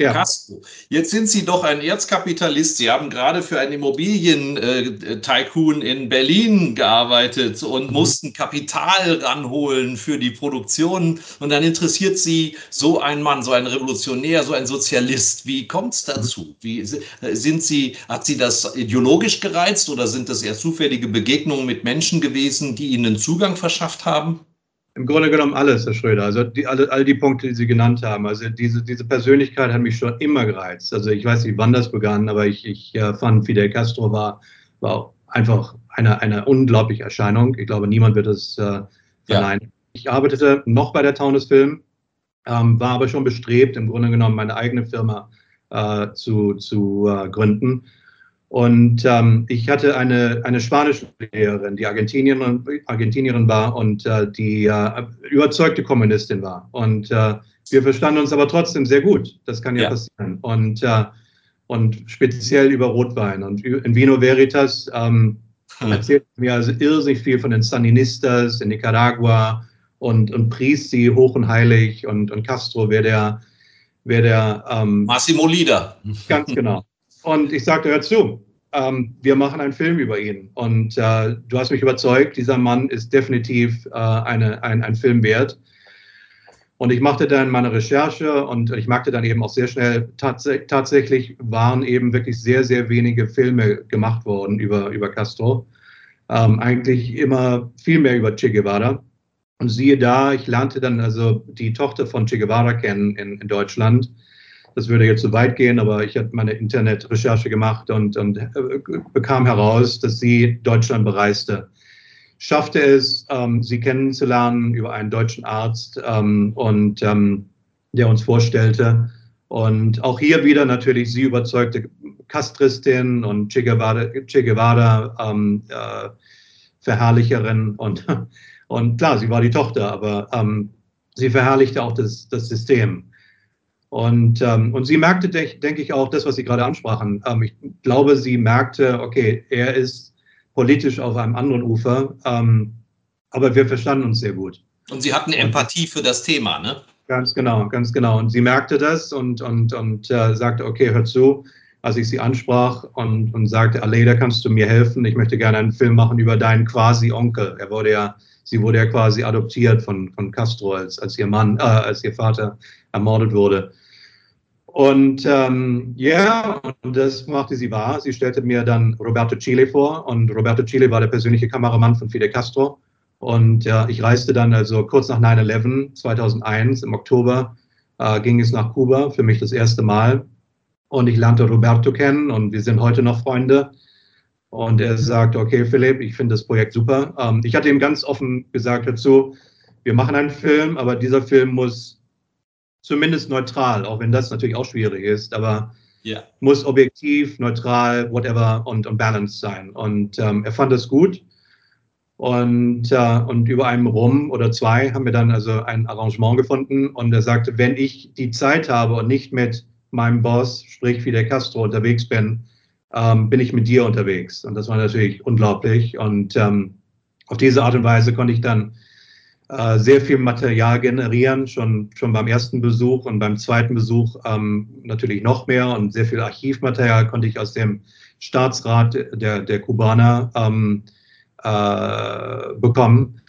Ja. Castro. Jetzt sind Sie doch ein Erzkapitalist. Sie haben gerade für einen Immobilien-Tycoon in Berlin gearbeitet und mhm. mussten Kapital ranholen für die Produktion. Und dann interessiert Sie so ein Mann, so ein Revolutionär, so ein Sozialist. Wie kommt es dazu? Wie sind Sie, hat Sie das ideologisch gereizt oder sind das eher zufällige Begegnungen mit Menschen gewesen, die Ihnen Zugang verschafft haben? Im Grunde genommen alles, Herr Schröder. Also die, alle, all die Punkte, die Sie genannt haben. Also diese, diese Persönlichkeit hat mich schon immer gereizt. Also ich weiß nicht, wann das begann, aber ich, ich äh, fand, Fidel Castro war, war einfach eine, eine unglaubliche Erscheinung. Ich glaube, niemand wird das äh, verneinen. Ja. Ich arbeitete noch bei der Taunus Film, ähm, war aber schon bestrebt, im Grunde genommen meine eigene Firma äh, zu, zu äh, gründen. Und ähm, ich hatte eine, eine spanische Lehrerin, die Argentinierin, Argentinierin war und äh, die äh, überzeugte Kommunistin war. Und äh, wir verstanden uns aber trotzdem sehr gut. Das kann ja, ja. passieren. Und, äh, und speziell über Rotwein. Und in Vino Veritas ähm, hm. erzählt mir also irrsinnig viel von den Sandinistas in Nicaragua und, und priest sie hoch und heilig. Und, und Castro wäre der, wär der ähm, Massimo Lieder. Ganz genau. Und ich sagte, hör zu, ähm, wir machen einen Film über ihn. Und äh, du hast mich überzeugt, dieser Mann ist definitiv äh, eine, ein, ein Film wert. Und ich machte dann meine Recherche und ich merkte dann eben auch sehr schnell, tats tatsächlich waren eben wirklich sehr, sehr wenige Filme gemacht worden über, über Castro. Ähm, eigentlich immer viel mehr über Che Guevara. Und siehe da, ich lernte dann also die Tochter von Che Guevara kennen in, in Deutschland. Das würde jetzt zu weit gehen, aber ich habe meine Internetrecherche gemacht und, und äh, bekam heraus, dass sie Deutschland bereiste. Schaffte es, ähm, sie kennenzulernen über einen deutschen Arzt ähm, und ähm, der uns vorstellte. Und auch hier wieder natürlich sie überzeugte Castristin und Che Guevara, che Guevara ähm, äh, Verherrlicherin und, und klar, sie war die Tochter, aber ähm, sie verherrlichte auch das, das System. Und, ähm, und sie merkte, denke ich, auch das, was Sie gerade ansprachen. Ähm, ich glaube, sie merkte, okay, er ist politisch auf einem anderen Ufer, ähm, aber wir verstanden uns sehr gut. Und Sie hatten Empathie für das Thema, ne? Ganz genau, ganz genau. Und sie merkte das und, und, und äh, sagte, okay, hör zu, als ich sie ansprach und, und sagte, Aleda, kannst du mir helfen? Ich möchte gerne einen Film machen über deinen quasi Onkel. Er wurde ja, sie wurde ja quasi adoptiert von, von Castro, als, als ihr Mann, äh, als ihr Vater ermordet wurde. Und ähm, ja, und das machte sie wahr. Sie stellte mir dann Roberto Chile vor und Roberto Chile war der persönliche Kameramann von Fidel Castro. Und äh, ich reiste dann also kurz nach 9-11, 2001, im Oktober, äh, ging es nach Kuba, für mich das erste Mal. Und ich lernte Roberto kennen und wir sind heute noch Freunde. Und er sagte, okay, Philipp, ich finde das Projekt super. Ähm, ich hatte ihm ganz offen gesagt dazu, wir machen einen Film, aber dieser Film muss zumindest neutral, auch wenn das natürlich auch schwierig ist, aber yeah. muss objektiv, neutral, whatever und, und balanced sein. Und ähm, er fand das gut. Und, äh, und über einen Rum oder zwei haben wir dann also ein Arrangement gefunden. Und er sagte, wenn ich die Zeit habe und nicht mit meinem Boss, sprich Fidel Castro, unterwegs bin, ähm, bin ich mit dir unterwegs. Und das war natürlich unglaublich. Und ähm, auf diese Art und Weise konnte ich dann äh, sehr viel Material generieren, schon, schon beim ersten Besuch und beim zweiten Besuch ähm, natürlich noch mehr und sehr viel Archivmaterial konnte ich aus dem Staatsrat der, der Kubaner ähm, äh, bekommen.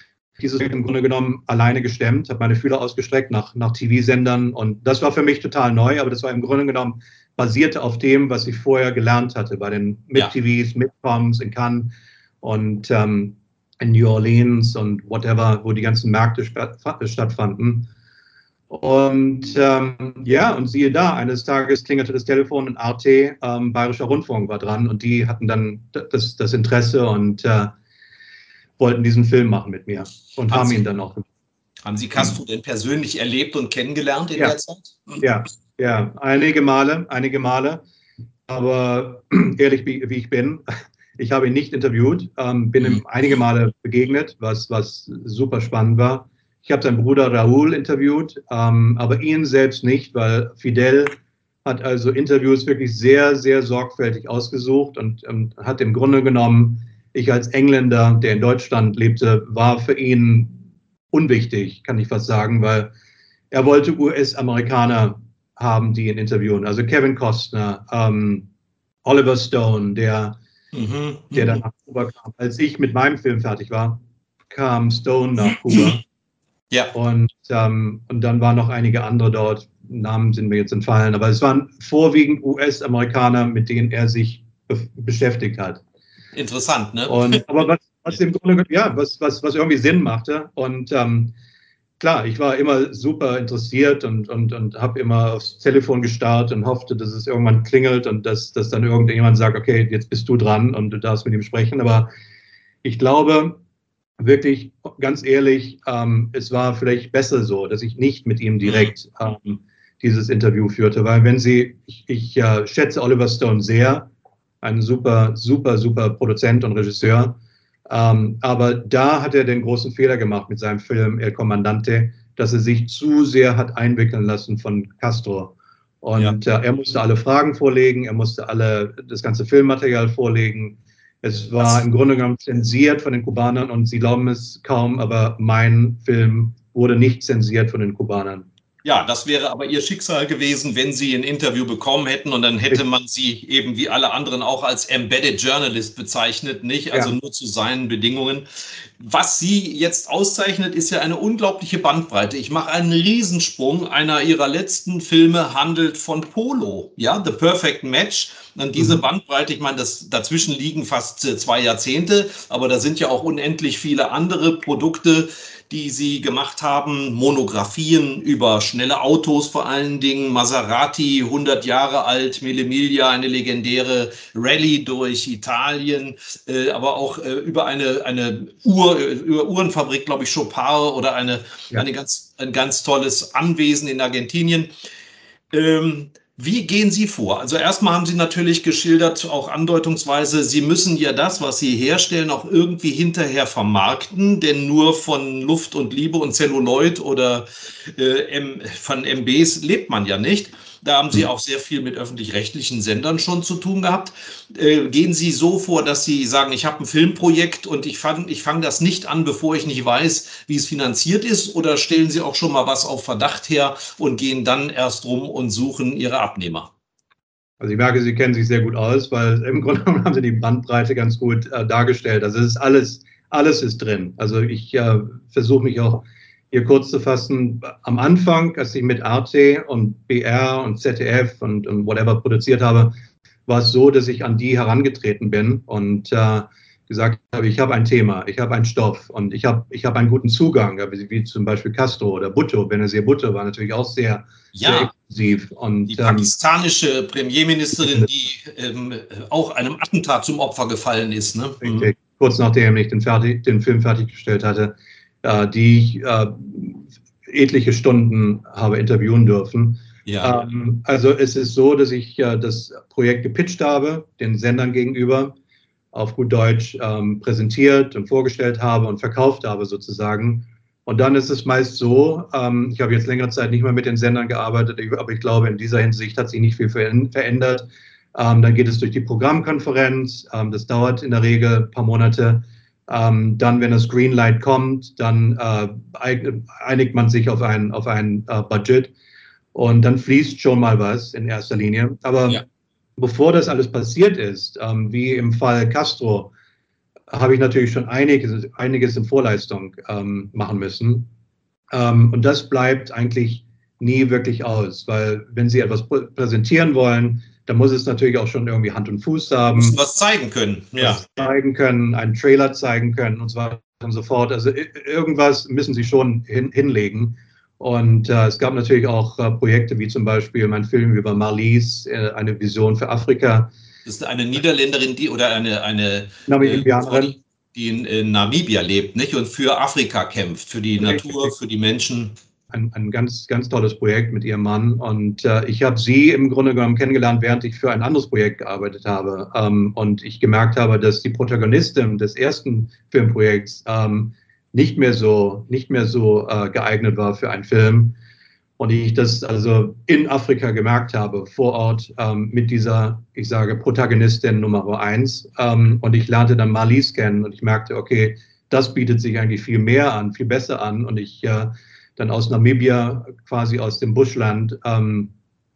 Dieses im Grunde genommen alleine gestemmt, habe meine Fühler ausgestreckt nach, nach TV-Sendern und das war für mich total neu, aber das war im Grunde genommen basierte auf dem, was ich vorher gelernt hatte bei den Mit-TVs, ja. Mitcoms in Cannes und ähm, in New Orleans und whatever, wo die ganzen Märkte stattfanden. Und ähm, ja, und siehe da, eines Tages klingelte das Telefon und RT, ähm, Bayerischer Rundfunk war dran und die hatten dann das, das Interesse und äh, wollten diesen Film machen mit mir und haben, haben ihn dann auch gemacht. Haben Sie Castro denn persönlich erlebt und kennengelernt in ja. der Zeit? Ja, ja, einige Male, einige Male. Aber ehrlich, wie, wie ich bin, ich habe ihn nicht interviewt, ähm, bin ihm mhm. einige Male begegnet, was, was super spannend war. Ich habe seinen Bruder Raúl interviewt, ähm, aber ihn selbst nicht, weil Fidel hat also Interviews wirklich sehr, sehr sorgfältig ausgesucht und ähm, hat im Grunde genommen, ich als Engländer, der in Deutschland lebte, war für ihn unwichtig, kann ich fast sagen, weil er wollte US-Amerikaner haben, die ihn interviewen. Also Kevin Costner, ähm, Oliver Stone, der mhm. der dann nach Kuba kam. Als ich mit meinem Film fertig war, kam Stone nach Kuba. Ja. Und, ähm, und dann waren noch einige andere dort. Namen sind mir jetzt entfallen, aber es waren vorwiegend US-Amerikaner, mit denen er sich be beschäftigt hat. Interessant, ne? Und, aber was, was im Grunde, ja, was, was, was irgendwie Sinn machte. Und ähm, klar, ich war immer super interessiert und, und, und habe immer aufs Telefon gestarrt und hoffte, dass es irgendwann klingelt und dass, dass dann irgendjemand sagt, okay, jetzt bist du dran und du darfst mit ihm sprechen. Aber ich glaube, wirklich, ganz ehrlich, ähm, es war vielleicht besser so, dass ich nicht mit ihm direkt mhm. ähm, dieses Interview führte, weil wenn Sie, ich, ich äh, schätze Oliver Stone sehr, ein super, super, super Produzent und Regisseur. Ähm, aber da hat er den großen Fehler gemacht mit seinem Film El Comandante, dass er sich zu sehr hat einwickeln lassen von Castro. Und ja. äh, er musste alle Fragen vorlegen, er musste alle das ganze Filmmaterial vorlegen. Es war Was? im Grunde genommen zensiert von den Kubanern und sie glauben es kaum, aber mein Film wurde nicht zensiert von den Kubanern. Ja, das wäre aber ihr Schicksal gewesen, wenn sie ein Interview bekommen hätten und dann hätte man sie eben wie alle anderen auch als Embedded Journalist bezeichnet, nicht? Also ja. nur zu seinen Bedingungen. Was sie jetzt auszeichnet, ist ja eine unglaubliche Bandbreite. Ich mache einen Riesensprung. Einer ihrer letzten Filme handelt von Polo, ja, The Perfect Match. Und diese mhm. Bandbreite, ich meine, das, dazwischen liegen fast äh, zwei Jahrzehnte, aber da sind ja auch unendlich viele andere Produkte, die sie gemacht haben, Monographien über schnelle Autos vor allen Dingen, Maserati, 100 Jahre alt, Mille Miglia, eine legendäre Rallye durch Italien, äh, aber auch äh, über eine, eine Uhr, über Uhrenfabrik, glaube ich, Chopard oder eine, ja. eine ganz, ein ganz tolles Anwesen in Argentinien. Ähm, Wie gehen Sie vor? Also erstmal haben Sie natürlich geschildert, auch andeutungsweise, Sie müssen ja das, was Sie herstellen, auch irgendwie hinterher vermarkten, denn nur von Luft und Liebe und Celluloid oder äh, von MBs lebt man ja nicht. Da haben Sie hm. auch sehr viel mit öffentlich-rechtlichen Sendern schon zu tun gehabt. Äh, gehen Sie so vor, dass Sie sagen, ich habe ein Filmprojekt und ich fange ich fang das nicht an, bevor ich nicht weiß, wie es finanziert ist? Oder stellen Sie auch schon mal was auf Verdacht her und gehen dann erst rum und suchen Ihre Abnehmer? Also ich merke, Sie kennen sich sehr gut aus, weil im Grunde genommen haben Sie die Bandbreite ganz gut äh, dargestellt. Also es ist alles, alles ist drin. Also ich äh, versuche mich auch hier kurz zu fassen, am Anfang, als ich mit RT und BR und ZDF und, und whatever produziert habe, war es so, dass ich an die herangetreten bin und äh, gesagt habe, ich habe ein Thema, ich habe einen Stoff und ich habe ich hab einen guten Zugang, wie, zum Beispiel Castro oder Bhutto. Benazir Bhutto war natürlich auch sehr, ja, sehr exklusiv. Und, die ähm, pakistanische Premierministerin, die ähm, auch einem Attentat zum Opfer gefallen ist. Ne? Richtig. Kurz nachdem ich den, fertig, den Film fertiggestellt hatte äh, die ich äh, etliche Stunden habe interviewen dürfen. Ja. Ähm, also es ist so, dass ich äh, das Projekt gepitcht habe, den Sendern gegenüber, auf gut Deutsch ähm, präsentiert und vorgestellt habe und verkauft habe sozusagen. Und dann ist es meist so, ähm, ich habe jetzt längere Zeit nicht mehr mit den Sendern gearbeitet, aber ich glaube, in dieser Hinsicht hat sich nicht viel verändert. Ähm, dann geht es durch die Programmkonferenz, ähm, das dauert in der Regel ein paar Monate. Ähm, dann, wenn das Greenlight kommt, dann äh, einigt man sich auf ein, auf ein äh, Budget und dann fließt schon mal was in erster Linie. Aber ja. bevor das alles passiert ist, ähm, wie im Fall Castro, habe ich natürlich schon einiges, einiges in Vorleistung ähm, machen müssen. Ähm, und das bleibt eigentlich nie wirklich aus, weil wenn Sie etwas präsentieren wollen, da muss es natürlich auch schon irgendwie Hand und Fuß haben. Müssen was zeigen können, ja. zeigen können, einen Trailer zeigen können und so weiter und so fort. Also irgendwas müssen sie schon hin, hinlegen. Und äh, es gab natürlich auch äh, Projekte wie zum Beispiel mein Film über Marlies, äh, eine Vision für Afrika. Das ist eine Niederländerin, die oder eine, eine Namibianerin, die in, in, Namibia lebt, nicht? Und für Afrika kämpft, für die Richtig. Natur, für die Menschen ein, ein ganz, ganz tolles Projekt mit ihrem Mann. Und äh, ich habe sie im Grunde genommen kennengelernt, während ich für ein anderes Projekt gearbeitet habe. Ähm, und ich gemerkt habe, dass die Protagonistin des ersten Filmprojekts ähm, nicht mehr so, nicht mehr so äh, geeignet war für einen Film. Und ich das also in Afrika gemerkt habe, vor Ort ähm, mit dieser, ich sage, Protagonistin Nummer eins. Ähm, und ich lernte dann Marlies kennen und ich merkte, okay, das bietet sich eigentlich viel mehr an, viel besser an. Und ich äh, dann aus Namibia, quasi aus dem Buschland, ähm,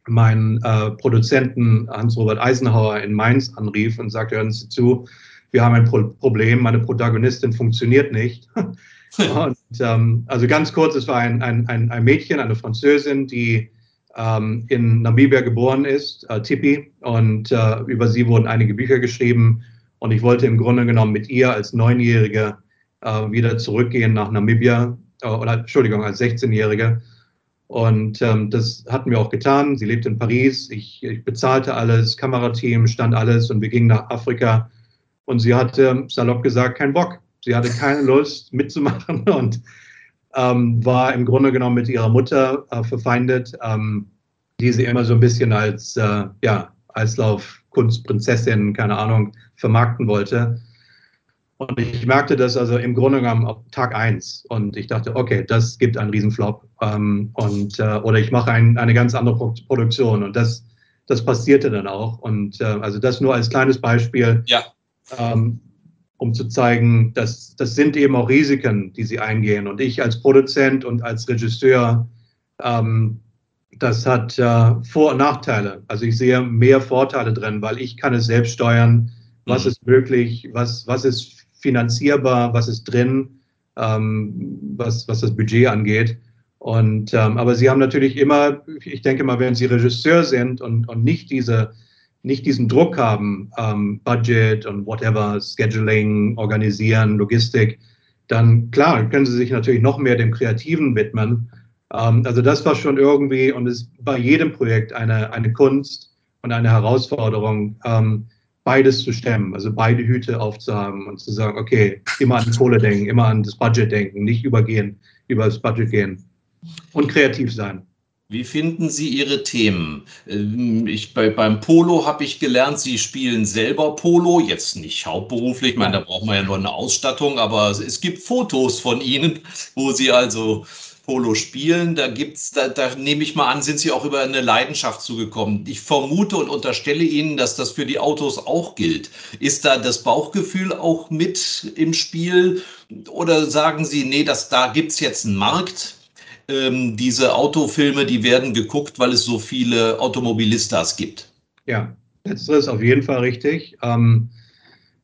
meinen äh, Produzenten Hans-Robert Eisenhower in Mainz anrief und sagte, hören Sie zu, wir haben ein Pro Problem, meine Protagonistin funktioniert nicht. und, ähm, also ganz kurz, es war ein, ein, ein, Mädchen, eine Französin, die ähm, in Namibia geboren ist, äh, Tippi, und äh, über sie wurden einige Bücher geschrieben. Und ich wollte im Grunde genommen mit ihr als Neunjährige äh, wieder zurückgehen nach Namibia, oder Entschuldigung, als 16-Jährige. Und ähm, das hatten wir auch getan. Sie lebt in Paris. Ich, ich, bezahlte alles, Kamerateam, stand alles und wir gingen nach Afrika. Und sie hatte, salopp gesagt, keinen Bock. Sie hatte keine Lust mitzumachen und ähm, war im Grunde genommen mit ihrer Mutter äh, verfeindet, ähm, die sie immer so ein bisschen als äh, ja, Eislaufkunstprinzessin, keine Ahnung, vermarkten wollte. Und ich merkte das also im Grunde genommen auf Tag eins Und ich dachte, okay, das gibt einen Riesenflop. Ähm, und, äh, oder ich mache ein, eine ganz andere Pro Produktion. Und das, das passierte dann auch. Und äh, also das nur als kleines Beispiel, ja. ähm, um zu zeigen, dass das sind eben auch Risiken, die sie eingehen. Und ich als Produzent und als Regisseur, ähm, das hat äh, Vor- und Nachteile. Also ich sehe mehr Vorteile drin, weil ich kann es selbst steuern, was mhm. ist möglich, was, was ist finanzierbar, was ist drin, ähm, was, was das Budget angeht. Und, ähm, aber sie haben natürlich immer, ich denke mal, wenn sie Regisseur sind und, und nicht, diese, nicht diesen Druck haben, ähm, Budget und whatever, Scheduling, Organisieren, Logistik, dann klar, können sie sich natürlich noch mehr dem Kreativen widmen. Ähm, also das war schon irgendwie und ist bei jedem Projekt eine, eine Kunst und eine Herausforderung, ähm, beides zu stemmen, also beide Hüte aufzuhaben und zu sagen, okay, immer an die Kohle denken, immer an das Budget denken, nicht übergehen, über das Budget gehen und kreativ sein. Wie finden Sie Ihre Themen? Ähm, ich, bei, beim Polo habe ich gelernt, Sie spielen selber Polo, jetzt nicht hauptberuflich, ich meine, da braucht man ja nur eine Ausstattung, aber es gibt Fotos von Ihnen, wo Sie also Polo spielen. Da gibt's, da, da nehme ich mal an, sind Sie auch über eine Leidenschaft zugekommen. Ich vermute und unterstelle Ihnen, dass das für die Autos auch gilt. Ist da das Bauchgefühl auch mit im Spiel? Oder sagen Sie, nee, das, da gibt es jetzt einen Markt, ähm, diese Autofilme, die werden geguckt, weil es so viele Automobilistas gibt. Ja, letzteres ist auf jeden Fall richtig. Ähm,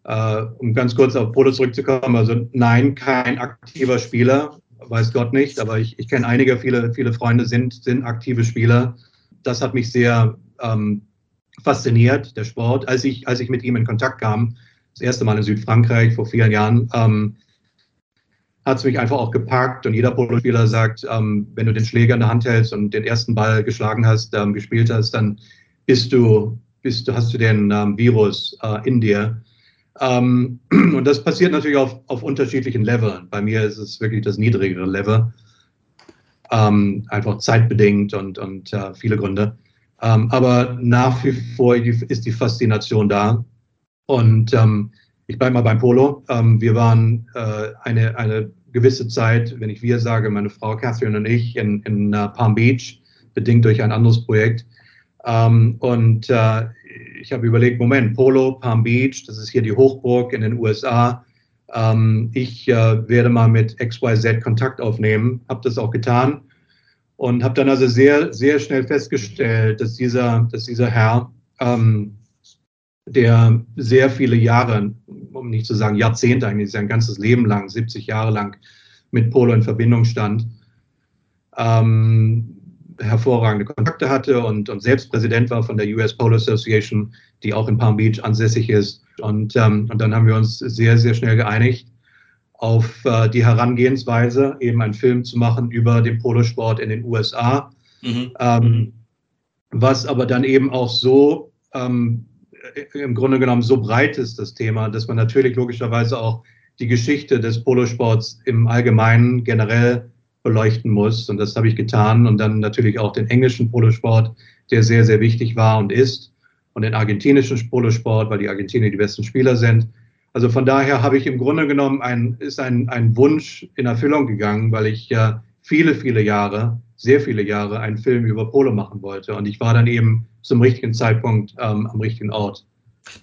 äh, um ganz kurz auf Polo zurückzukommen, also nein, kein aktiver Spieler, weiß Gott nicht, aber ich, ich kenne einige, viele, viele Freunde sind, sind aktive Spieler. Das hat mich sehr ähm, fasziniert, der Sport. Als ich, als ich mit ihm in Kontakt kam, das erste Mal in Südfrankreich vor vielen Jahren, ähm, hat es mich einfach auch gepackt. Und jeder Polospieler sagt, ähm, wenn du den Schläger in der Hand hältst und den ersten Ball geschlagen hast, ähm, gespielt hast, dann bist du, bist du, hast du den ähm, Virus äh, in dir. Ähm, und das passiert natürlich auf, auf unterschiedlichen Leveln. Bei mir ist es wirklich das niedrigere Level. Ähm, einfach zeitbedingt und, und äh, viele Gründe. Ähm, aber nach wie vor ist die Faszination da. Und ich bleibe mal beim Polo. Ähm, wir waren äh, eine, eine gewisse Zeit, wenn ich wir sage, meine Frau Catherine und ich in, in uh, Palm Beach, bedingt durch ein anderes Projekt. Ähm, und äh, ich habe überlegt, Moment, Polo, Palm Beach, das ist hier die Hochburg in den USA. Ähm, ich äh, werde mal mit XYZ Kontakt aufnehmen, habe das auch getan und habe dann also sehr, sehr schnell festgestellt, dass dieser, dass dieser Herr ähm, der sehr viele Jahre, um nicht zu sagen Jahrzehnte, eigentlich sein ganzes Leben lang, 70 Jahre lang mit Polo in Verbindung stand, ähm, hervorragende Kontakte hatte und, und, selbst Präsident war von der US Polo Association, die auch in Palm Beach ansässig ist. Und, ähm, und dann haben wir uns sehr, sehr schnell geeinigt auf äh, die Herangehensweise, eben einen Film zu machen über den Polosport in den USA, mhm. ähm, was aber dann eben auch so ähm, im Grunde genommen so breit ist, das Thema, dass man natürlich logischerweise auch die Geschichte des Polosports im Allgemeinen generell beleuchten muss. Und das habe ich getan. Und dann natürlich auch den englischen Polosport, der sehr, sehr wichtig war und ist. Und den argentinischen Polosport, weil die Argentinier die besten Spieler sind. Also von daher habe ich im Grunde genommen ein, ist ein, ein Wunsch in Erfüllung gegangen, weil ich ja viele, viele Jahre, sehr viele Jahre einen Film über Polo machen wollte. Und ich war dann eben zum richtigen Zeitpunkt ähm, am richtigen Ort.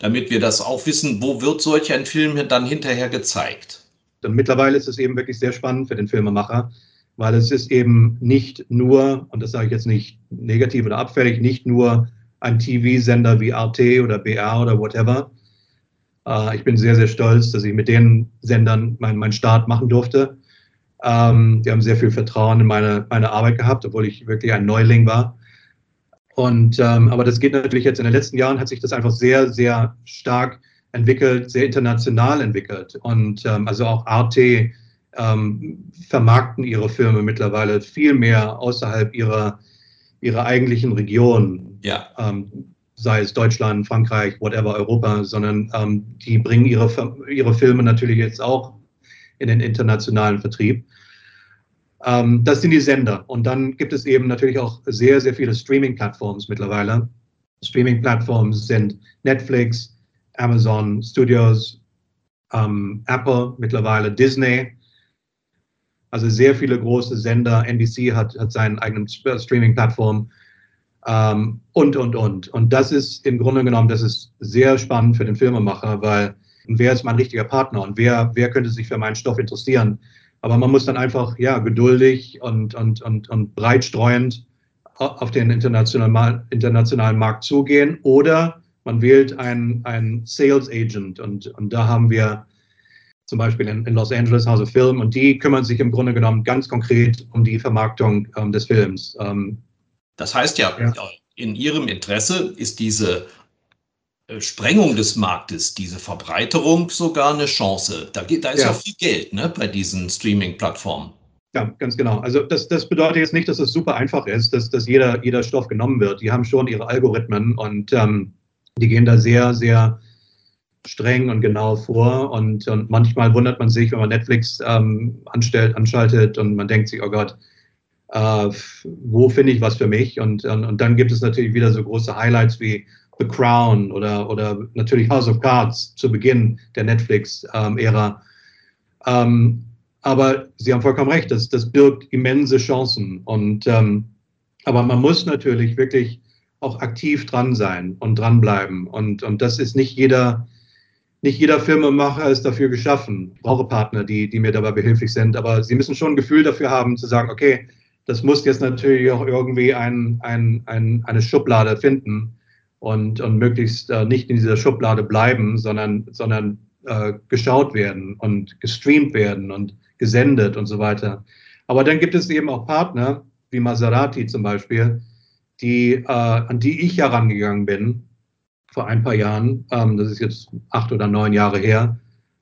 Damit wir das auch wissen, wo wird solch ein Film dann hinterher gezeigt? Und mittlerweile ist es eben wirklich sehr spannend für den Filmemacher, weil es ist eben nicht nur, und das sage ich jetzt nicht negativ oder abfällig, nicht nur ein TV-Sender wie RT oder BR oder whatever. Äh, ich bin sehr, sehr stolz, dass ich mit den Sendern meinen mein Start machen durfte. Ähm, die haben sehr viel Vertrauen in meine, meine Arbeit gehabt, obwohl ich wirklich ein Neuling war. Und, ähm, aber das geht natürlich jetzt in den letzten Jahren, hat sich das einfach sehr, sehr stark entwickelt, sehr international entwickelt. Und ähm, also auch Arte ähm, vermarkten ihre Filme mittlerweile viel mehr außerhalb ihrer, ihrer eigentlichen Region. Ja. Ähm, sei es Deutschland, Frankreich, whatever, Europa, sondern ähm, die bringen ihre, ihre Filme natürlich jetzt auch in den internationalen Vertrieb. Ähm, das sind die Sender. Und dann gibt es eben natürlich auch sehr, sehr viele Streaming-Plattformen mittlerweile. Streaming-Plattformen sind Netflix, Amazon Studios, ähm, Apple, mittlerweile Disney. Also sehr viele große Sender. NBC hat, hat seinen eigenen Streaming-Plattform ähm, und, und, und. Und das ist im Grunde genommen, das ist sehr spannend für den Filmemacher, weil wer ist mein richtiger Partner und wer, wer könnte sich für meinen Stoff interessieren? Aber man muss dann einfach ja, geduldig und, und, und, und breit auf den internationalen, internationalen Markt zugehen oder man wählt einen, einen Sales Agent und, und da haben wir zum Beispiel in, in, Los Angeles House of Film und die kümmern sich im Grunde genommen ganz konkret um die Vermarktung ähm, des Films. Ähm, das heißt ja, ja, in Ihrem Interesse ist diese äh, Sprengung des Marktes, diese Verbreiterung sogar eine Chance. Da, geht, da ist ja. auch viel Geld ne, bei diesen Streaming-Plattformen. Ja, ganz genau. Also das, das bedeutet jetzt nicht, dass es super einfach ist, dass, dass jeder, jeder Stoff genommen wird. Die haben schon ihre Algorithmen und ähm, die gehen da sehr, sehr streng und genau vor. Und, und manchmal wundert man sich, wenn man Netflix ähm, anstellt, anschaltet und man denkt sich, oh Gott, Äh, wo finde ich was für mich? Und, und, und dann gibt es natürlich wieder so große Highlights wie The Crown oder, oder natürlich House of Cards zu Beginn der Netflix-Ära. Ähm, aber Sie haben vollkommen recht, das, das birgt immense Chancen. Und, ähm, aber man muss natürlich wirklich auch aktiv dran sein und dranbleiben. Und, und das ist nicht jeder, nicht jeder Firmemacher ist dafür geschaffen. Ich brauche Partner, die, die mir dabei behilflich sind. Aber sie müssen schon ein Gefühl dafür haben, zu sagen, okay, das muss jetzt natürlich auch irgendwie ein, ein, ein, eine Schublade finden und, und möglichst äh, nicht in dieser Schublade bleiben, sondern, sondern äh, geschaut werden und gestreamt werden und gesendet und so weiter. Aber dann gibt es eben auch Partner, wie Maserati zum Beispiel, die, äh, an die ich herangegangen bin vor ein paar Jahren. Ähm, das ist jetzt acht oder neun Jahre her.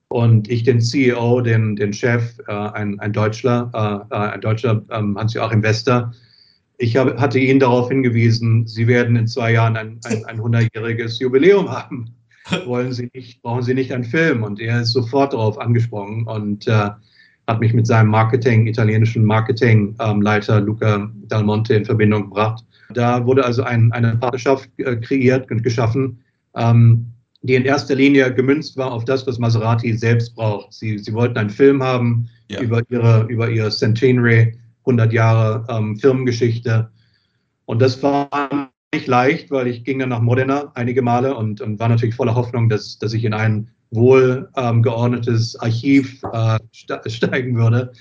Und ich den CEO, den, den Chef, äh, ein, ein Deutscher, äh, äh ein Deutscher ähm, Hans-Joachim Wester, ich hab, hatte ihn darauf hingewiesen, Sie werden in zwei Jahren ein, ein, ein 100-jähriges Jubiläum haben. Wollen Sie nicht, brauchen Sie nicht einen Film? Und er ist sofort darauf angesprungen und äh, hat mich mit seinem Marketing, italienischen Marketingleiter ähm, Luca Dal Monte in Verbindung gebracht. Da wurde also ein, eine Partnerschaft äh, kreiert und geschaffen, ähm, die in erster Linie gemünzt war auf das, was Maserati selbst braucht. Sie, sie wollten einen Film haben ja. über, ihre, über ihr Centenary, 100 Jahre ähm, Firmengeschichte. Und das war nicht leicht, weil ich ging dann nach Modena einige Male und, und war natürlich voller Hoffnung, dass, dass ich in ein wohl ähm, geordnetes Archiv äh, steigen würde.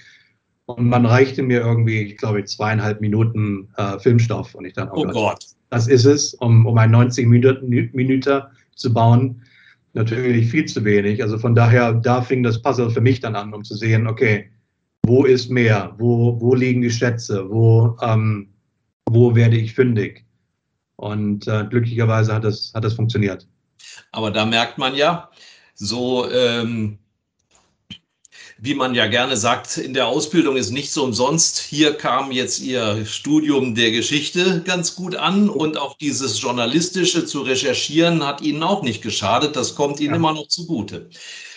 Und man reichte mir irgendwie, ich glaube, zweieinhalb Minuten äh, Filmstoff. Und ich dachte, oh, oh Gott, Gott, das ist es, um, um einen 90 Minuten, Minuten zu bauen. Natürlich viel zu wenig. Also von daher, da fing das Puzzle für mich dann an, um zu sehen, okay, wo ist mehr? Wo, wo liegen die Schätze? Wo, ähm, wo werde ich fündig? Und äh, glücklicherweise hat das, hat das funktioniert. Aber da merkt man ja, so ähm, wie man ja gerne sagt, in der Ausbildung ist nichts umsonst. Hier kam jetzt Ihr Studium der Geschichte ganz gut an und auch dieses Journalistische zu recherchieren hat Ihnen auch nicht geschadet. Das kommt Ihnen ja. immer noch zugute.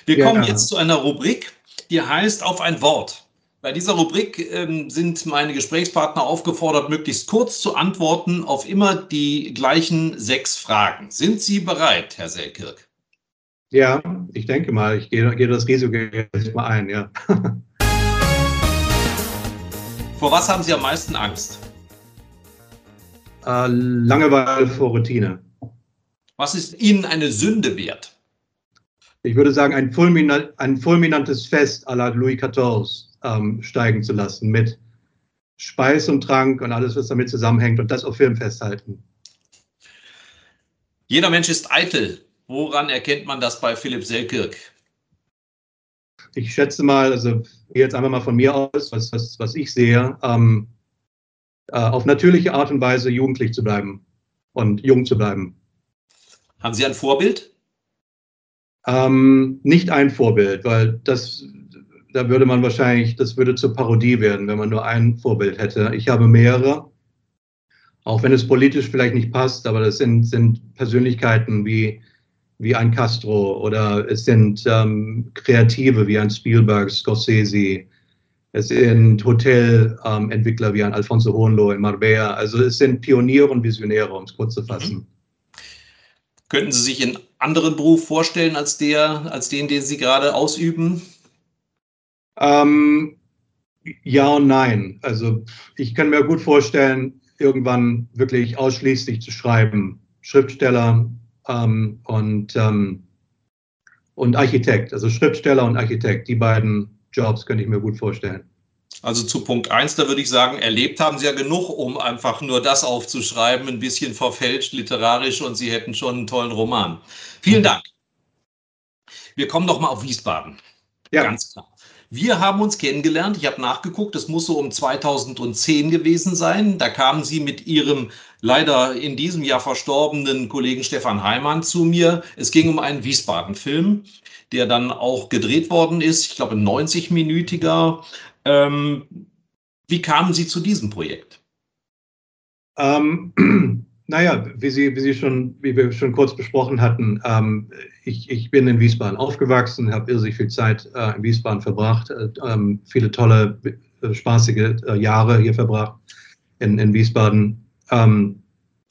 Wir kommen ja. jetzt zu einer Rubrik, die heißt Auf ein Wort. Bei dieser Rubrik ähm, sind meine Gesprächspartner aufgefordert, möglichst kurz zu antworten auf immer die gleichen sechs Fragen. Sind Sie bereit, Herr Selkirk? Ja, ich denke mal, ich gehe, gehe das Risiko jetzt mal ein, ja. Vor was haben Sie am meisten Angst? Äh, Langeweile vor Routine. Was ist Ihnen eine Sünde wert? Ich würde sagen, ein, fulminant, ein fulminantes Fest à la Louis XIV ähm, steigen zu lassen mit Speis und Trank und alles, was damit zusammenhängt und das auf Film festhalten. Jeder Mensch ist eitel. Woran erkennt man das bei Philipp Selkirk? Ich schätze mal, also jetzt einfach mal von mir aus, was, was, was ich sehe, ähm, äh, auf natürliche Art und Weise jugendlich zu bleiben und jung zu bleiben. Haben Sie ein Vorbild? Ähm, nicht ein Vorbild, weil das, da würde man wahrscheinlich, das würde zur Parodie werden, wenn man nur ein Vorbild hätte. Ich habe mehrere, auch wenn es politisch vielleicht nicht passt, aber das sind, sind Persönlichkeiten wie wie ein Castro oder es sind ähm, Kreative wie ein Spielberg, Scorsese, es sind Hotelentwickler ähm, wie ein Alfonso Hohenlohe in Marbella. Also es sind Pioniere und Visionäre, um es kurz zu fassen. Mhm. Könnten Sie sich einen anderen Beruf vorstellen als der, als den, den Sie gerade ausüben? Ähm, ja und nein. Also ich kann mir gut vorstellen, irgendwann wirklich ausschließlich zu schreiben. Schriftsteller, ähm, und, ähm, und Architekt, also Schriftsteller und Architekt. Die beiden Jobs könnte ich mir gut vorstellen. Also zu Punkt 1, da würde ich sagen, erlebt haben Sie ja genug, um einfach nur das aufzuschreiben, ein bisschen verfälscht literarisch und Sie hätten schon einen tollen Roman. Vielen Dank. Wir kommen noch mal auf Wiesbaden. Ja. Ganz klar. Wir haben uns kennengelernt. Ich habe nachgeguckt, es muss so um 2010 gewesen sein. Da kamen Sie mit Ihrem leider in diesem Jahr verstorbenen Kollegen Stefan Heimann zu mir. Es ging um einen Wiesbaden-Film, der dann auch gedreht worden ist. Ich glaube, ein 90-minütiger. Ähm, wie kamen Sie zu diesem Projekt? Ähm, naja, wie Sie, wie Sie schon, wie wir schon kurz besprochen hatten, ähm, ich, ich bin in Wiesbaden aufgewachsen, habe irrsinnig viel Zeit äh, in Wiesbaden verbracht, äh, ähm, viele tolle äh, spaßige äh, Jahre hier verbracht in, in Wiesbaden. Ähm,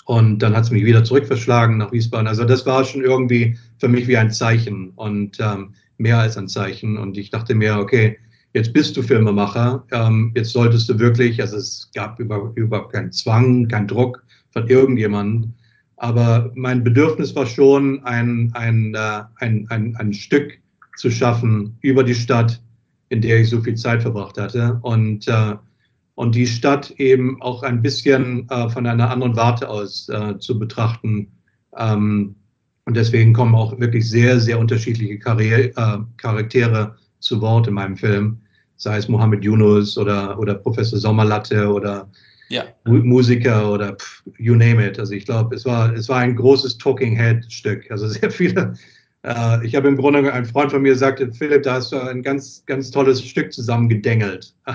und dann hat es mich wieder zurückverschlagen nach Wiesbaden. Also das war schon irgendwie für mich wie ein Zeichen und ähm, mehr als ein Zeichen. Und ich dachte mir, okay, jetzt bist du Filmemacher, ähm, jetzt solltest du wirklich, also es gab über, überhaupt keinen Zwang, keinen Druck von irgendjemandem, aber mein Bedürfnis war schon, ein, ein, äh, ein, ein, ein Stück zu schaffen über die Stadt, in der ich so viel Zeit verbracht hatte. Und, äh, und die Stadt eben auch ein bisschen äh, von einer anderen Warte aus äh, zu betrachten. Ähm, und deswegen kommen auch wirklich sehr, sehr unterschiedliche Karriere, äh, Charaktere zu Wort in meinem Film. Sei es Mohammed Yunus oder, oder Professor Sommerlatte oder ja. Musiker oder pff, you name it. Also ich glaube, es war, es war ein großes Talking Head Stück. Also sehr viele. Äh, ich habe im Grunde, ein Freund von mir sagte, Philipp, da hast du ein ganz, ganz tolles Stück zusammen gedengelt.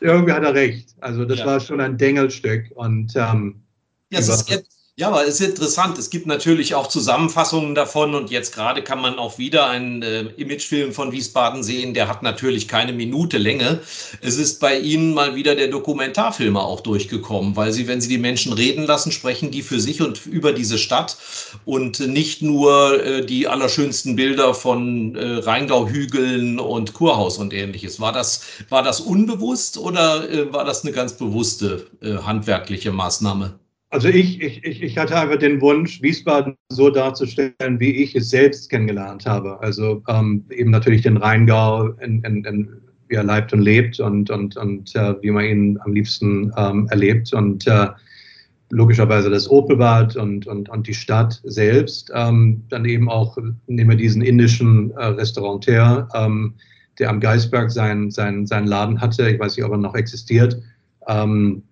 Irgendwie hat er recht. Also das ja. war schon ein Dengelstück. Und ähm, ja, es ist, ja, aber es ist interessant. Es gibt natürlich auch Zusammenfassungen davon und jetzt gerade kann man auch wieder einen äh, Imagefilm von Wiesbaden sehen. Der hat natürlich keine Minute Länge. Es ist bei Ihnen mal wieder der Dokumentarfilmer auch durchgekommen, weil Sie, wenn Sie die Menschen reden lassen, sprechen die für sich und über diese Stadt und nicht nur äh, die allerschönsten Bilder von äh, Rheingau-Hügeln und Kurhaus und ähnliches. War das, war das unbewusst oder äh, war das eine ganz bewusste äh, handwerkliche Maßnahme? Also ich, ich, ich hatte einfach den Wunsch, Wiesbaden so darzustellen, wie ich es selbst kennengelernt habe. Also ähm, eben natürlich den Rheingau, in, in, in, wie er leibt und lebt und, und, und äh, wie man ihn am liebsten ähm, erlebt. Und äh, logischerweise das Opelbad und, und, und die Stadt selbst. Ähm, dann eben auch, nehmen wir diesen indischen äh, Restaurateur, ähm, der am Geisberg seinen sein, sein Laden hatte. Ich weiß nicht, ob er noch existiert. Ähm,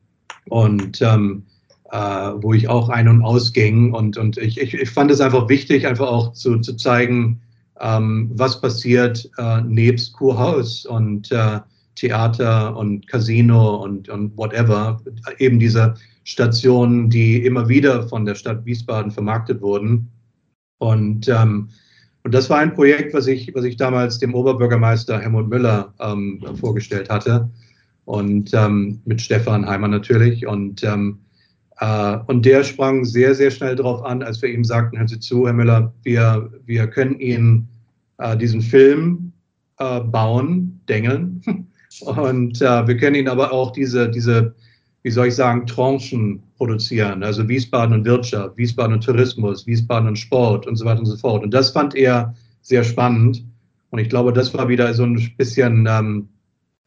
und ähm, äh, wo ich auch ein- und ausging. Und, und ich, ich, ich fand es einfach wichtig, einfach auch zu, zu zeigen, ähm, was passiert äh, nebst Kurhaus und äh, Theater und Casino und, und whatever. Eben diese Stationen, die immer wieder von der Stadt Wiesbaden vermarktet wurden. Und, ähm, und das war ein Projekt, was ich, was ich damals dem Oberbürgermeister Helmut Müller ähm, vorgestellt hatte. Und ähm, mit Stefan Heimer natürlich. Und ähm, äh, und der sprang sehr, sehr schnell darauf an, als wir ihm sagten, hören Sie zu, Herr Müller, wir, wir können Ihnen äh, diesen Film äh, bauen, dengeln. Und äh, wir können Ihnen aber auch diese, diese, wie soll ich sagen, Tranchen produzieren. Also Wiesbaden und Wirtschaft, Wiesbaden und Tourismus, Wiesbaden und Sport und so weiter und so fort. Und das fand er sehr spannend. Und ich glaube, das war wieder so ein bisschen, ähm,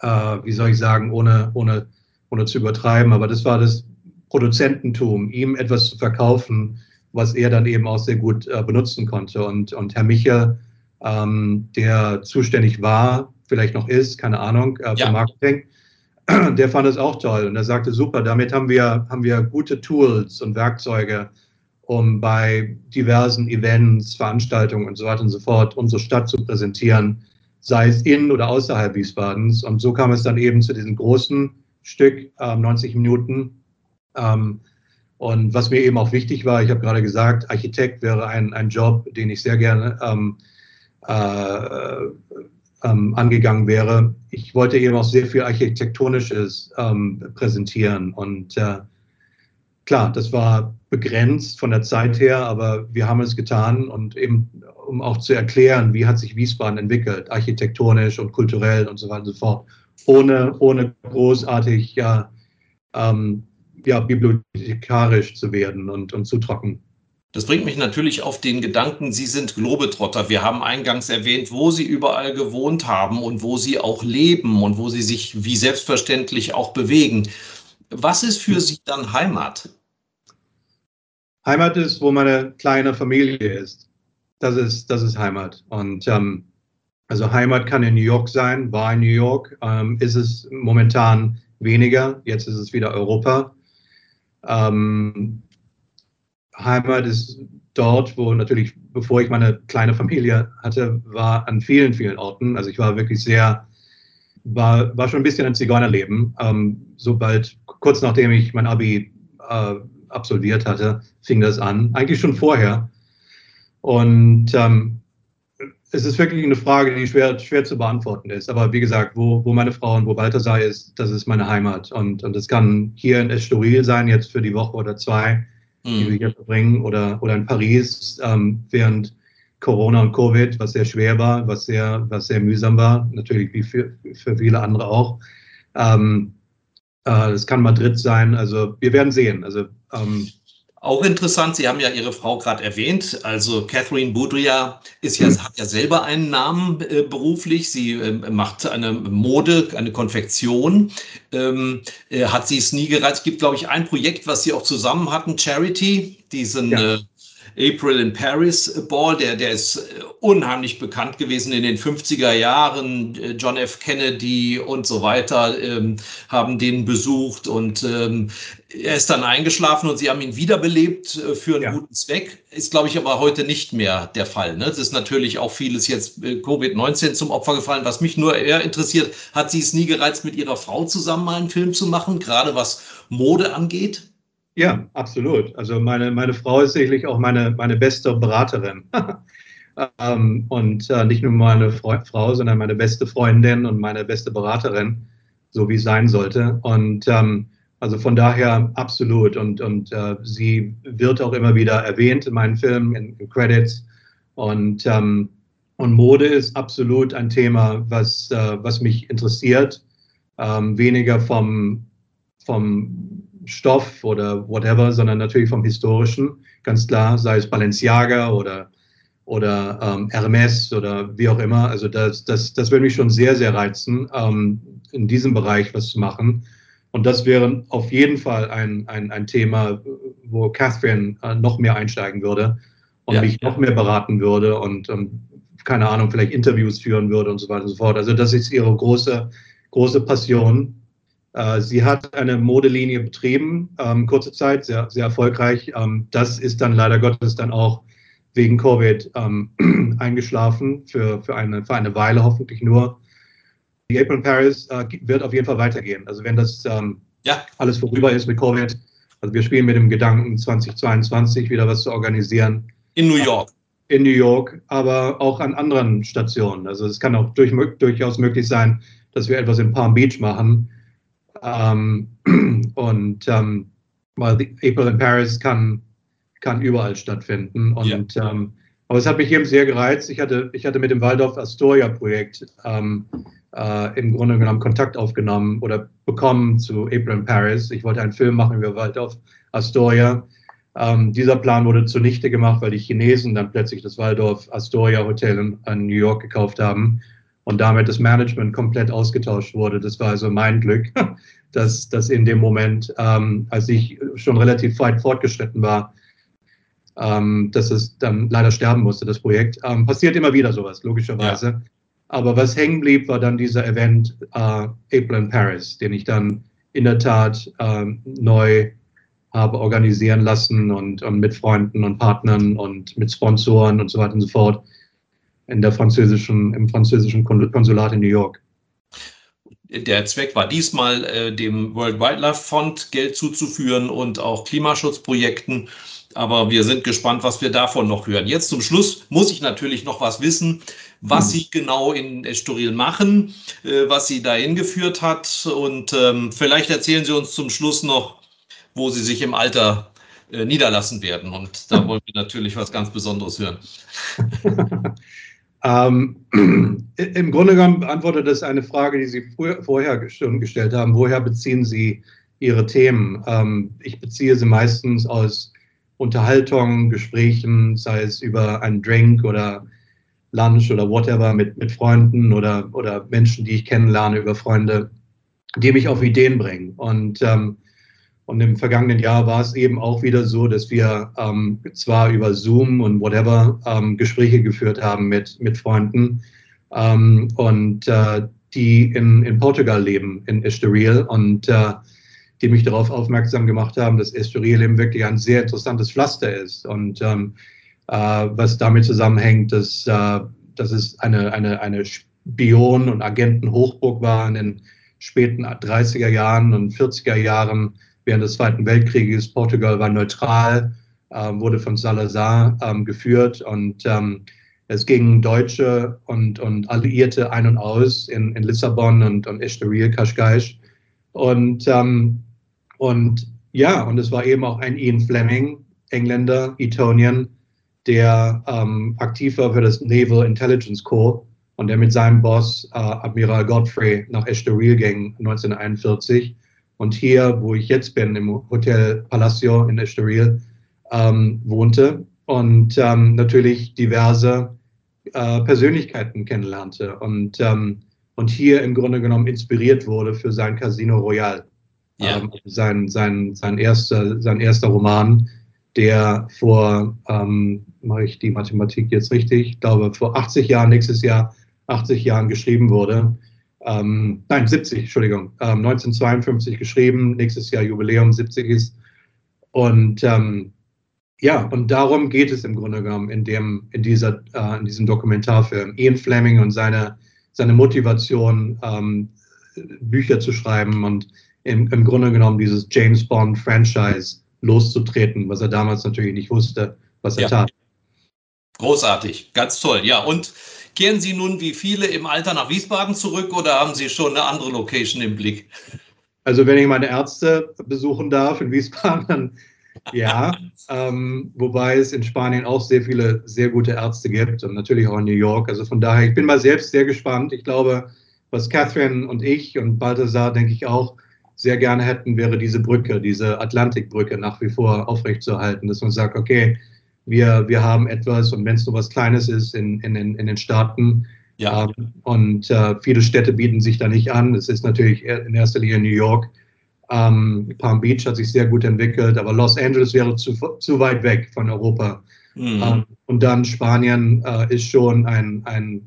äh, wie soll ich sagen, ohne, ohne, ohne zu übertreiben, aber das war das Produzententum, ihm etwas zu verkaufen, was er dann eben auch sehr gut äh, benutzen konnte. Und, und Herr Michel, ähm, der zuständig war, vielleicht noch ist, keine Ahnung, äh, für ja. Marketing, der fand es auch toll und er sagte, super, damit haben wir, haben wir gute Tools und Werkzeuge, um bei diversen Events, Veranstaltungen und so weiter und so fort unsere Stadt zu präsentieren, sei es in oder außerhalb Wiesbadens. Und so kam es dann eben zu diesem großen Stück, äh, 90 Minuten, ähm, und was mir eben auch wichtig war, ich habe gerade gesagt, Architekt wäre ein, ein Job, den ich sehr gerne ähm, äh, ähm, angegangen wäre. Ich wollte eben auch sehr viel Architektonisches ähm, präsentieren. Und äh, klar, das war begrenzt von der Zeit her, aber wir haben es getan und eben, um auch zu erklären, wie hat sich Wiesbaden entwickelt, architektonisch und kulturell und so weiter und so fort, ohne, ohne großartig ja, ähm, ja, bibliothekarisch zu werden und, und zu trocken. Das bringt mich natürlich auf den Gedanken, Sie sind Globetrotter. Wir haben eingangs erwähnt, wo Sie überall gewohnt haben und wo Sie auch leben und wo Sie sich wie selbstverständlich auch bewegen. Was ist für Sie dann Heimat? Heimat ist, wo meine kleine Familie ist. Das ist, das ist Heimat. Und ähm, also Heimat kann in New York sein, war in New York, ähm, ist es momentan weniger. Jetzt ist es wieder Europa. Ähm, Heimat ist dort, wo natürlich, bevor ich meine kleine Familie hatte, war an vielen, vielen Orten. Also ich war wirklich sehr, war, war schon ein bisschen ein Zigeunerleben. Ähm, sobald, kurz nachdem ich mein Abi äh, absolviert hatte, fing das an. Eigentlich schon vorher. Und ähm, es ist wirklich eine Frage, die schwer, schwer zu beantworten ist. Aber wie gesagt, wo, wo meine Frau und wo Balthasar ist, das ist meine Heimat. Und, und das kann hier in Estoril sein, jetzt für die Woche oder zwei, mhm. die wir hier verbringen, oder, oder in Paris, ähm, während Corona und Covid, was sehr schwer war, was sehr, was sehr mühsam war, natürlich wie für, für viele andere auch. Ähm, äh, es kann Madrid sein, also wir werden sehen. Also ähm, auch interessant, Sie haben ja Ihre Frau gerade erwähnt. Also Catherine Boudria ist ja, hm. hat ja selber einen Namen äh, beruflich. Sie äh, macht eine Mode, eine Konfektion. Ähm, äh, hat sie es nie gereizt? Es gibt, glaube ich, ein Projekt, was Sie auch zusammen hatten, Charity, diesen ja. Äh, April in Paris Ball, der, der ist äh, unheimlich bekannt gewesen in den 50er Jahren. Äh, John F. Kennedy und so weiter ähm, haben den besucht und ähm, er ist dann eingeschlafen und sie haben ihn wiederbelebt äh, für einen ja. guten Zweck. Ist, glaube ich, aber heute nicht mehr der Fall. Ne? Das ist natürlich auch vieles jetzt Covid-19 zum Opfer gefallen. Was mich nur eher interessiert, hat sie es nie gereizt, mit ihrer Frau zusammen mal einen Film zu machen, gerade was Mode angeht? Ja, absolut. Also meine, meine Frau ist sicherlich auch meine, meine beste Beraterin. ähm, und äh, nicht nur meine Fre Frau, sondern meine beste Freundin und meine beste Beraterin, so wie es sein sollte. Und ähm, also von daher absolut. Und, und äh, sie wird auch immer wieder erwähnt in meinen Filmen, in, in Credits. Und, ähm, und Mode ist absolut ein Thema, was, äh, was mich interessiert. Ähm, weniger vom, vom Stoff oder whatever, sondern natürlich vom Historischen, ganz klar, sei es Balenciaga oder, oder ähm, Hermes oder wie auch immer. Also das, das, das würde mich schon sehr, sehr reizen, ähm, in diesem Bereich was zu machen. Und das wäre auf jeden Fall ein, ein, ein Thema, wo Catherine äh, noch mehr einsteigen würde und ja. mich noch mehr beraten würde und, und, keine Ahnung, vielleicht Interviews führen würde und so weiter und so fort. Also das ist ihre große, große Passion. Äh, sie hat eine Modelinie betrieben, ähm, kurze Zeit, sehr, sehr erfolgreich. Ähm, das ist dann leider Gottes dann auch wegen Covid ähm, eingeschlafen, für, für, eine, für eine Weile hoffentlich nur. Die April Paris äh, wird auf jeden Fall weitergehen. Also wenn das ähm, ja. alles vorüber ist mit Covid, also wir spielen mit dem Gedanken, 2022 wieder was zu organisieren. In New York. In New York, aber auch an anderen Stationen. Also es kann auch durch, durchaus möglich sein, dass wir etwas in Palm Beach machen ähm, und ähm, weil April in Paris kann, kann überall stattfinden. Und ja. ähm, aber es hat mich eben sehr gereizt. Ich hatte, ich hatte mit dem Waldorf Astoria Projekt ähm, äh, im Grunde genommen Kontakt aufgenommen oder bekommen zu April in Paris. Ich wollte einen Film machen über Waldorf Astoria. Ähm, dieser Plan wurde zunichte gemacht, weil die Chinesen dann plötzlich das Waldorf Astoria Hotel in, in New York gekauft haben und damit das Management komplett ausgetauscht wurde. Das war also mein Glück, dass, dass in dem Moment, ähm, als ich schon relativ weit fortgeschritten war, ähm, dass es dann leider sterben musste, das Projekt. Ähm, passiert immer wieder sowas, logischerweise. Ja. Aber was hängen blieb, war dann dieser Event äh, April in Paris, den ich dann in der Tat äh, neu habe organisieren lassen und, und mit Freunden und Partnern und mit Sponsoren und so weiter und so fort in der französischen, im französischen Konsulat in New York. Der Zweck war diesmal, äh, dem World Wildlife Fund Geld zuzuführen und auch Klimaschutzprojekten. Aber wir sind gespannt, was wir davon noch hören. Jetzt zum Schluss muss ich natürlich noch was wissen, was hm. Sie genau in Estoril machen, äh, was Sie dahin geführt hat. Und ähm, vielleicht erzählen Sie uns zum Schluss noch, wo Sie sich im Alter äh, niederlassen werden. Und da wollen wir natürlich was ganz Besonderes hören. Ähm, Im Grunde genommen beantwortet das eine Frage, die Sie früher, vorher schon gestellt haben. Woher beziehen Sie Ihre Themen? Ähm, ich beziehe sie meistens aus Unterhaltung, Gesprächen, sei es über einen Drink oder Lunch oder whatever mit, mit Freunden oder, oder Menschen, die ich kennenlerne über Freunde, die mich auf Ideen bringen. Und ähm, und im vergangenen Jahr war es eben auch wieder so, dass wir ähm, zwar über Zoom und whatever ähm, Gespräche geführt haben mit, mit Freunden ähm, und äh, die in, in Portugal leben, in Estoril und äh, die mich darauf aufmerksam gemacht haben, dass Estoril eben wirklich ein sehr interessantes Pflaster ist. Und ähm, äh, was damit zusammenhängt, dass, äh, dass es eine, eine, eine Spion- und Agentenhochburg war in den späten 30er Jahren und 40er Jahren während des Zweiten Weltkrieges. Portugal war neutral, äh, wurde von Salazar ähm, geführt und ähm, Es gingen Deutsche und, und Alliierte ein und aus in, in Lissabon und, und Estoril, Kaschkaisch. Und, ähm, und ja, und es war eben auch ein Ian Fleming, Engländer, Etonian, der ähm, aktiv war für das Naval Intelligence Corps und der mit seinem Boss, äh, Admiral Godfrey, nach Estoril ging 1941. Und hier, wo ich jetzt bin, im Hotel Palacio in Estoril, ähm, wohnte und ähm, natürlich diverse äh, Persönlichkeiten kennenlernte und, ähm, und hier im Grunde genommen inspiriert wurde für sein Casino Royale. Ja. Ähm, sein, sein, sein, erster, sein erster Roman, der vor, ähm, mache ich die Mathematik jetzt richtig, ich glaube vor 80 Jahren, nächstes Jahr 80 Jahren geschrieben wurde. Ähm, nein, 70, Entschuldigung, ähm, 1952 geschrieben, nächstes Jahr Jubiläum 70 ist. Und ähm, ja, und darum geht es im Grunde genommen in, dem, in, dieser, äh, in diesem Dokumentarfilm. Ian Fleming und seine, seine Motivation, ähm, Bücher zu schreiben und im, im Grunde genommen dieses James Bond-Franchise loszutreten, was er damals natürlich nicht wusste, was er ja. tat. Großartig, ganz toll. Ja, und kehren Sie nun wie viele im Alter nach Wiesbaden zurück oder haben Sie schon eine andere Location im Blick? Also wenn ich meine Ärzte besuchen darf in Wiesbaden, dann ja, ähm, wobei es in Spanien auch sehr viele sehr gute Ärzte gibt und natürlich auch in New York. Also von daher, ich bin mal selbst sehr gespannt. Ich glaube, was Catherine und ich und Balthasar, denke ich auch, sehr gerne hätten, wäre diese Brücke, diese Atlantikbrücke nach wie vor aufrechtzuerhalten, dass man sagt, okay, wir, wir haben etwas und wenn es nur was Kleines ist in, in, in den Staaten, ja. Ähm, und äh, viele Städte bieten sich da nicht an. Es ist natürlich in erster Linie New York, ähm, Palm Beach hat sich sehr gut entwickelt, aber Los Angeles wäre zu, zu weit weg von Europa. Mhm. Ähm, und dann Spanien äh, ist schon ein, ein,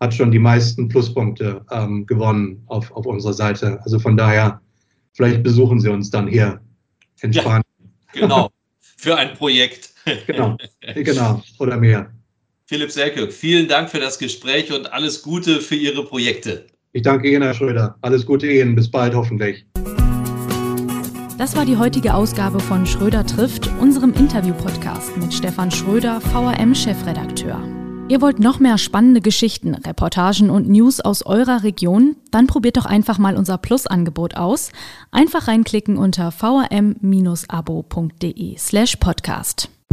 hat schon die meisten Pluspunkte ähm, gewonnen auf, auf unserer Seite. Also von daher, vielleicht besuchen Sie uns dann hier in ja, Spanien. Genau, für ein Projekt. Genau, genau, oder mehr. Philipp Selke, vielen Dank für das Gespräch und alles Gute für Ihre Projekte. Ich danke Ihnen, Herr Schröder. Alles Gute Ihnen. Bis bald hoffentlich. Das war die heutige Ausgabe von Schröder trifft, unserem Interview-Podcast mit Stefan Schröder, VRM-Chefredakteur. Ihr wollt noch mehr spannende Geschichten, Reportagen und News aus eurer Region? Dann probiert doch einfach mal unser Plus-Angebot aus. Einfach reinklicken unter vrm-abo.de slash podcast.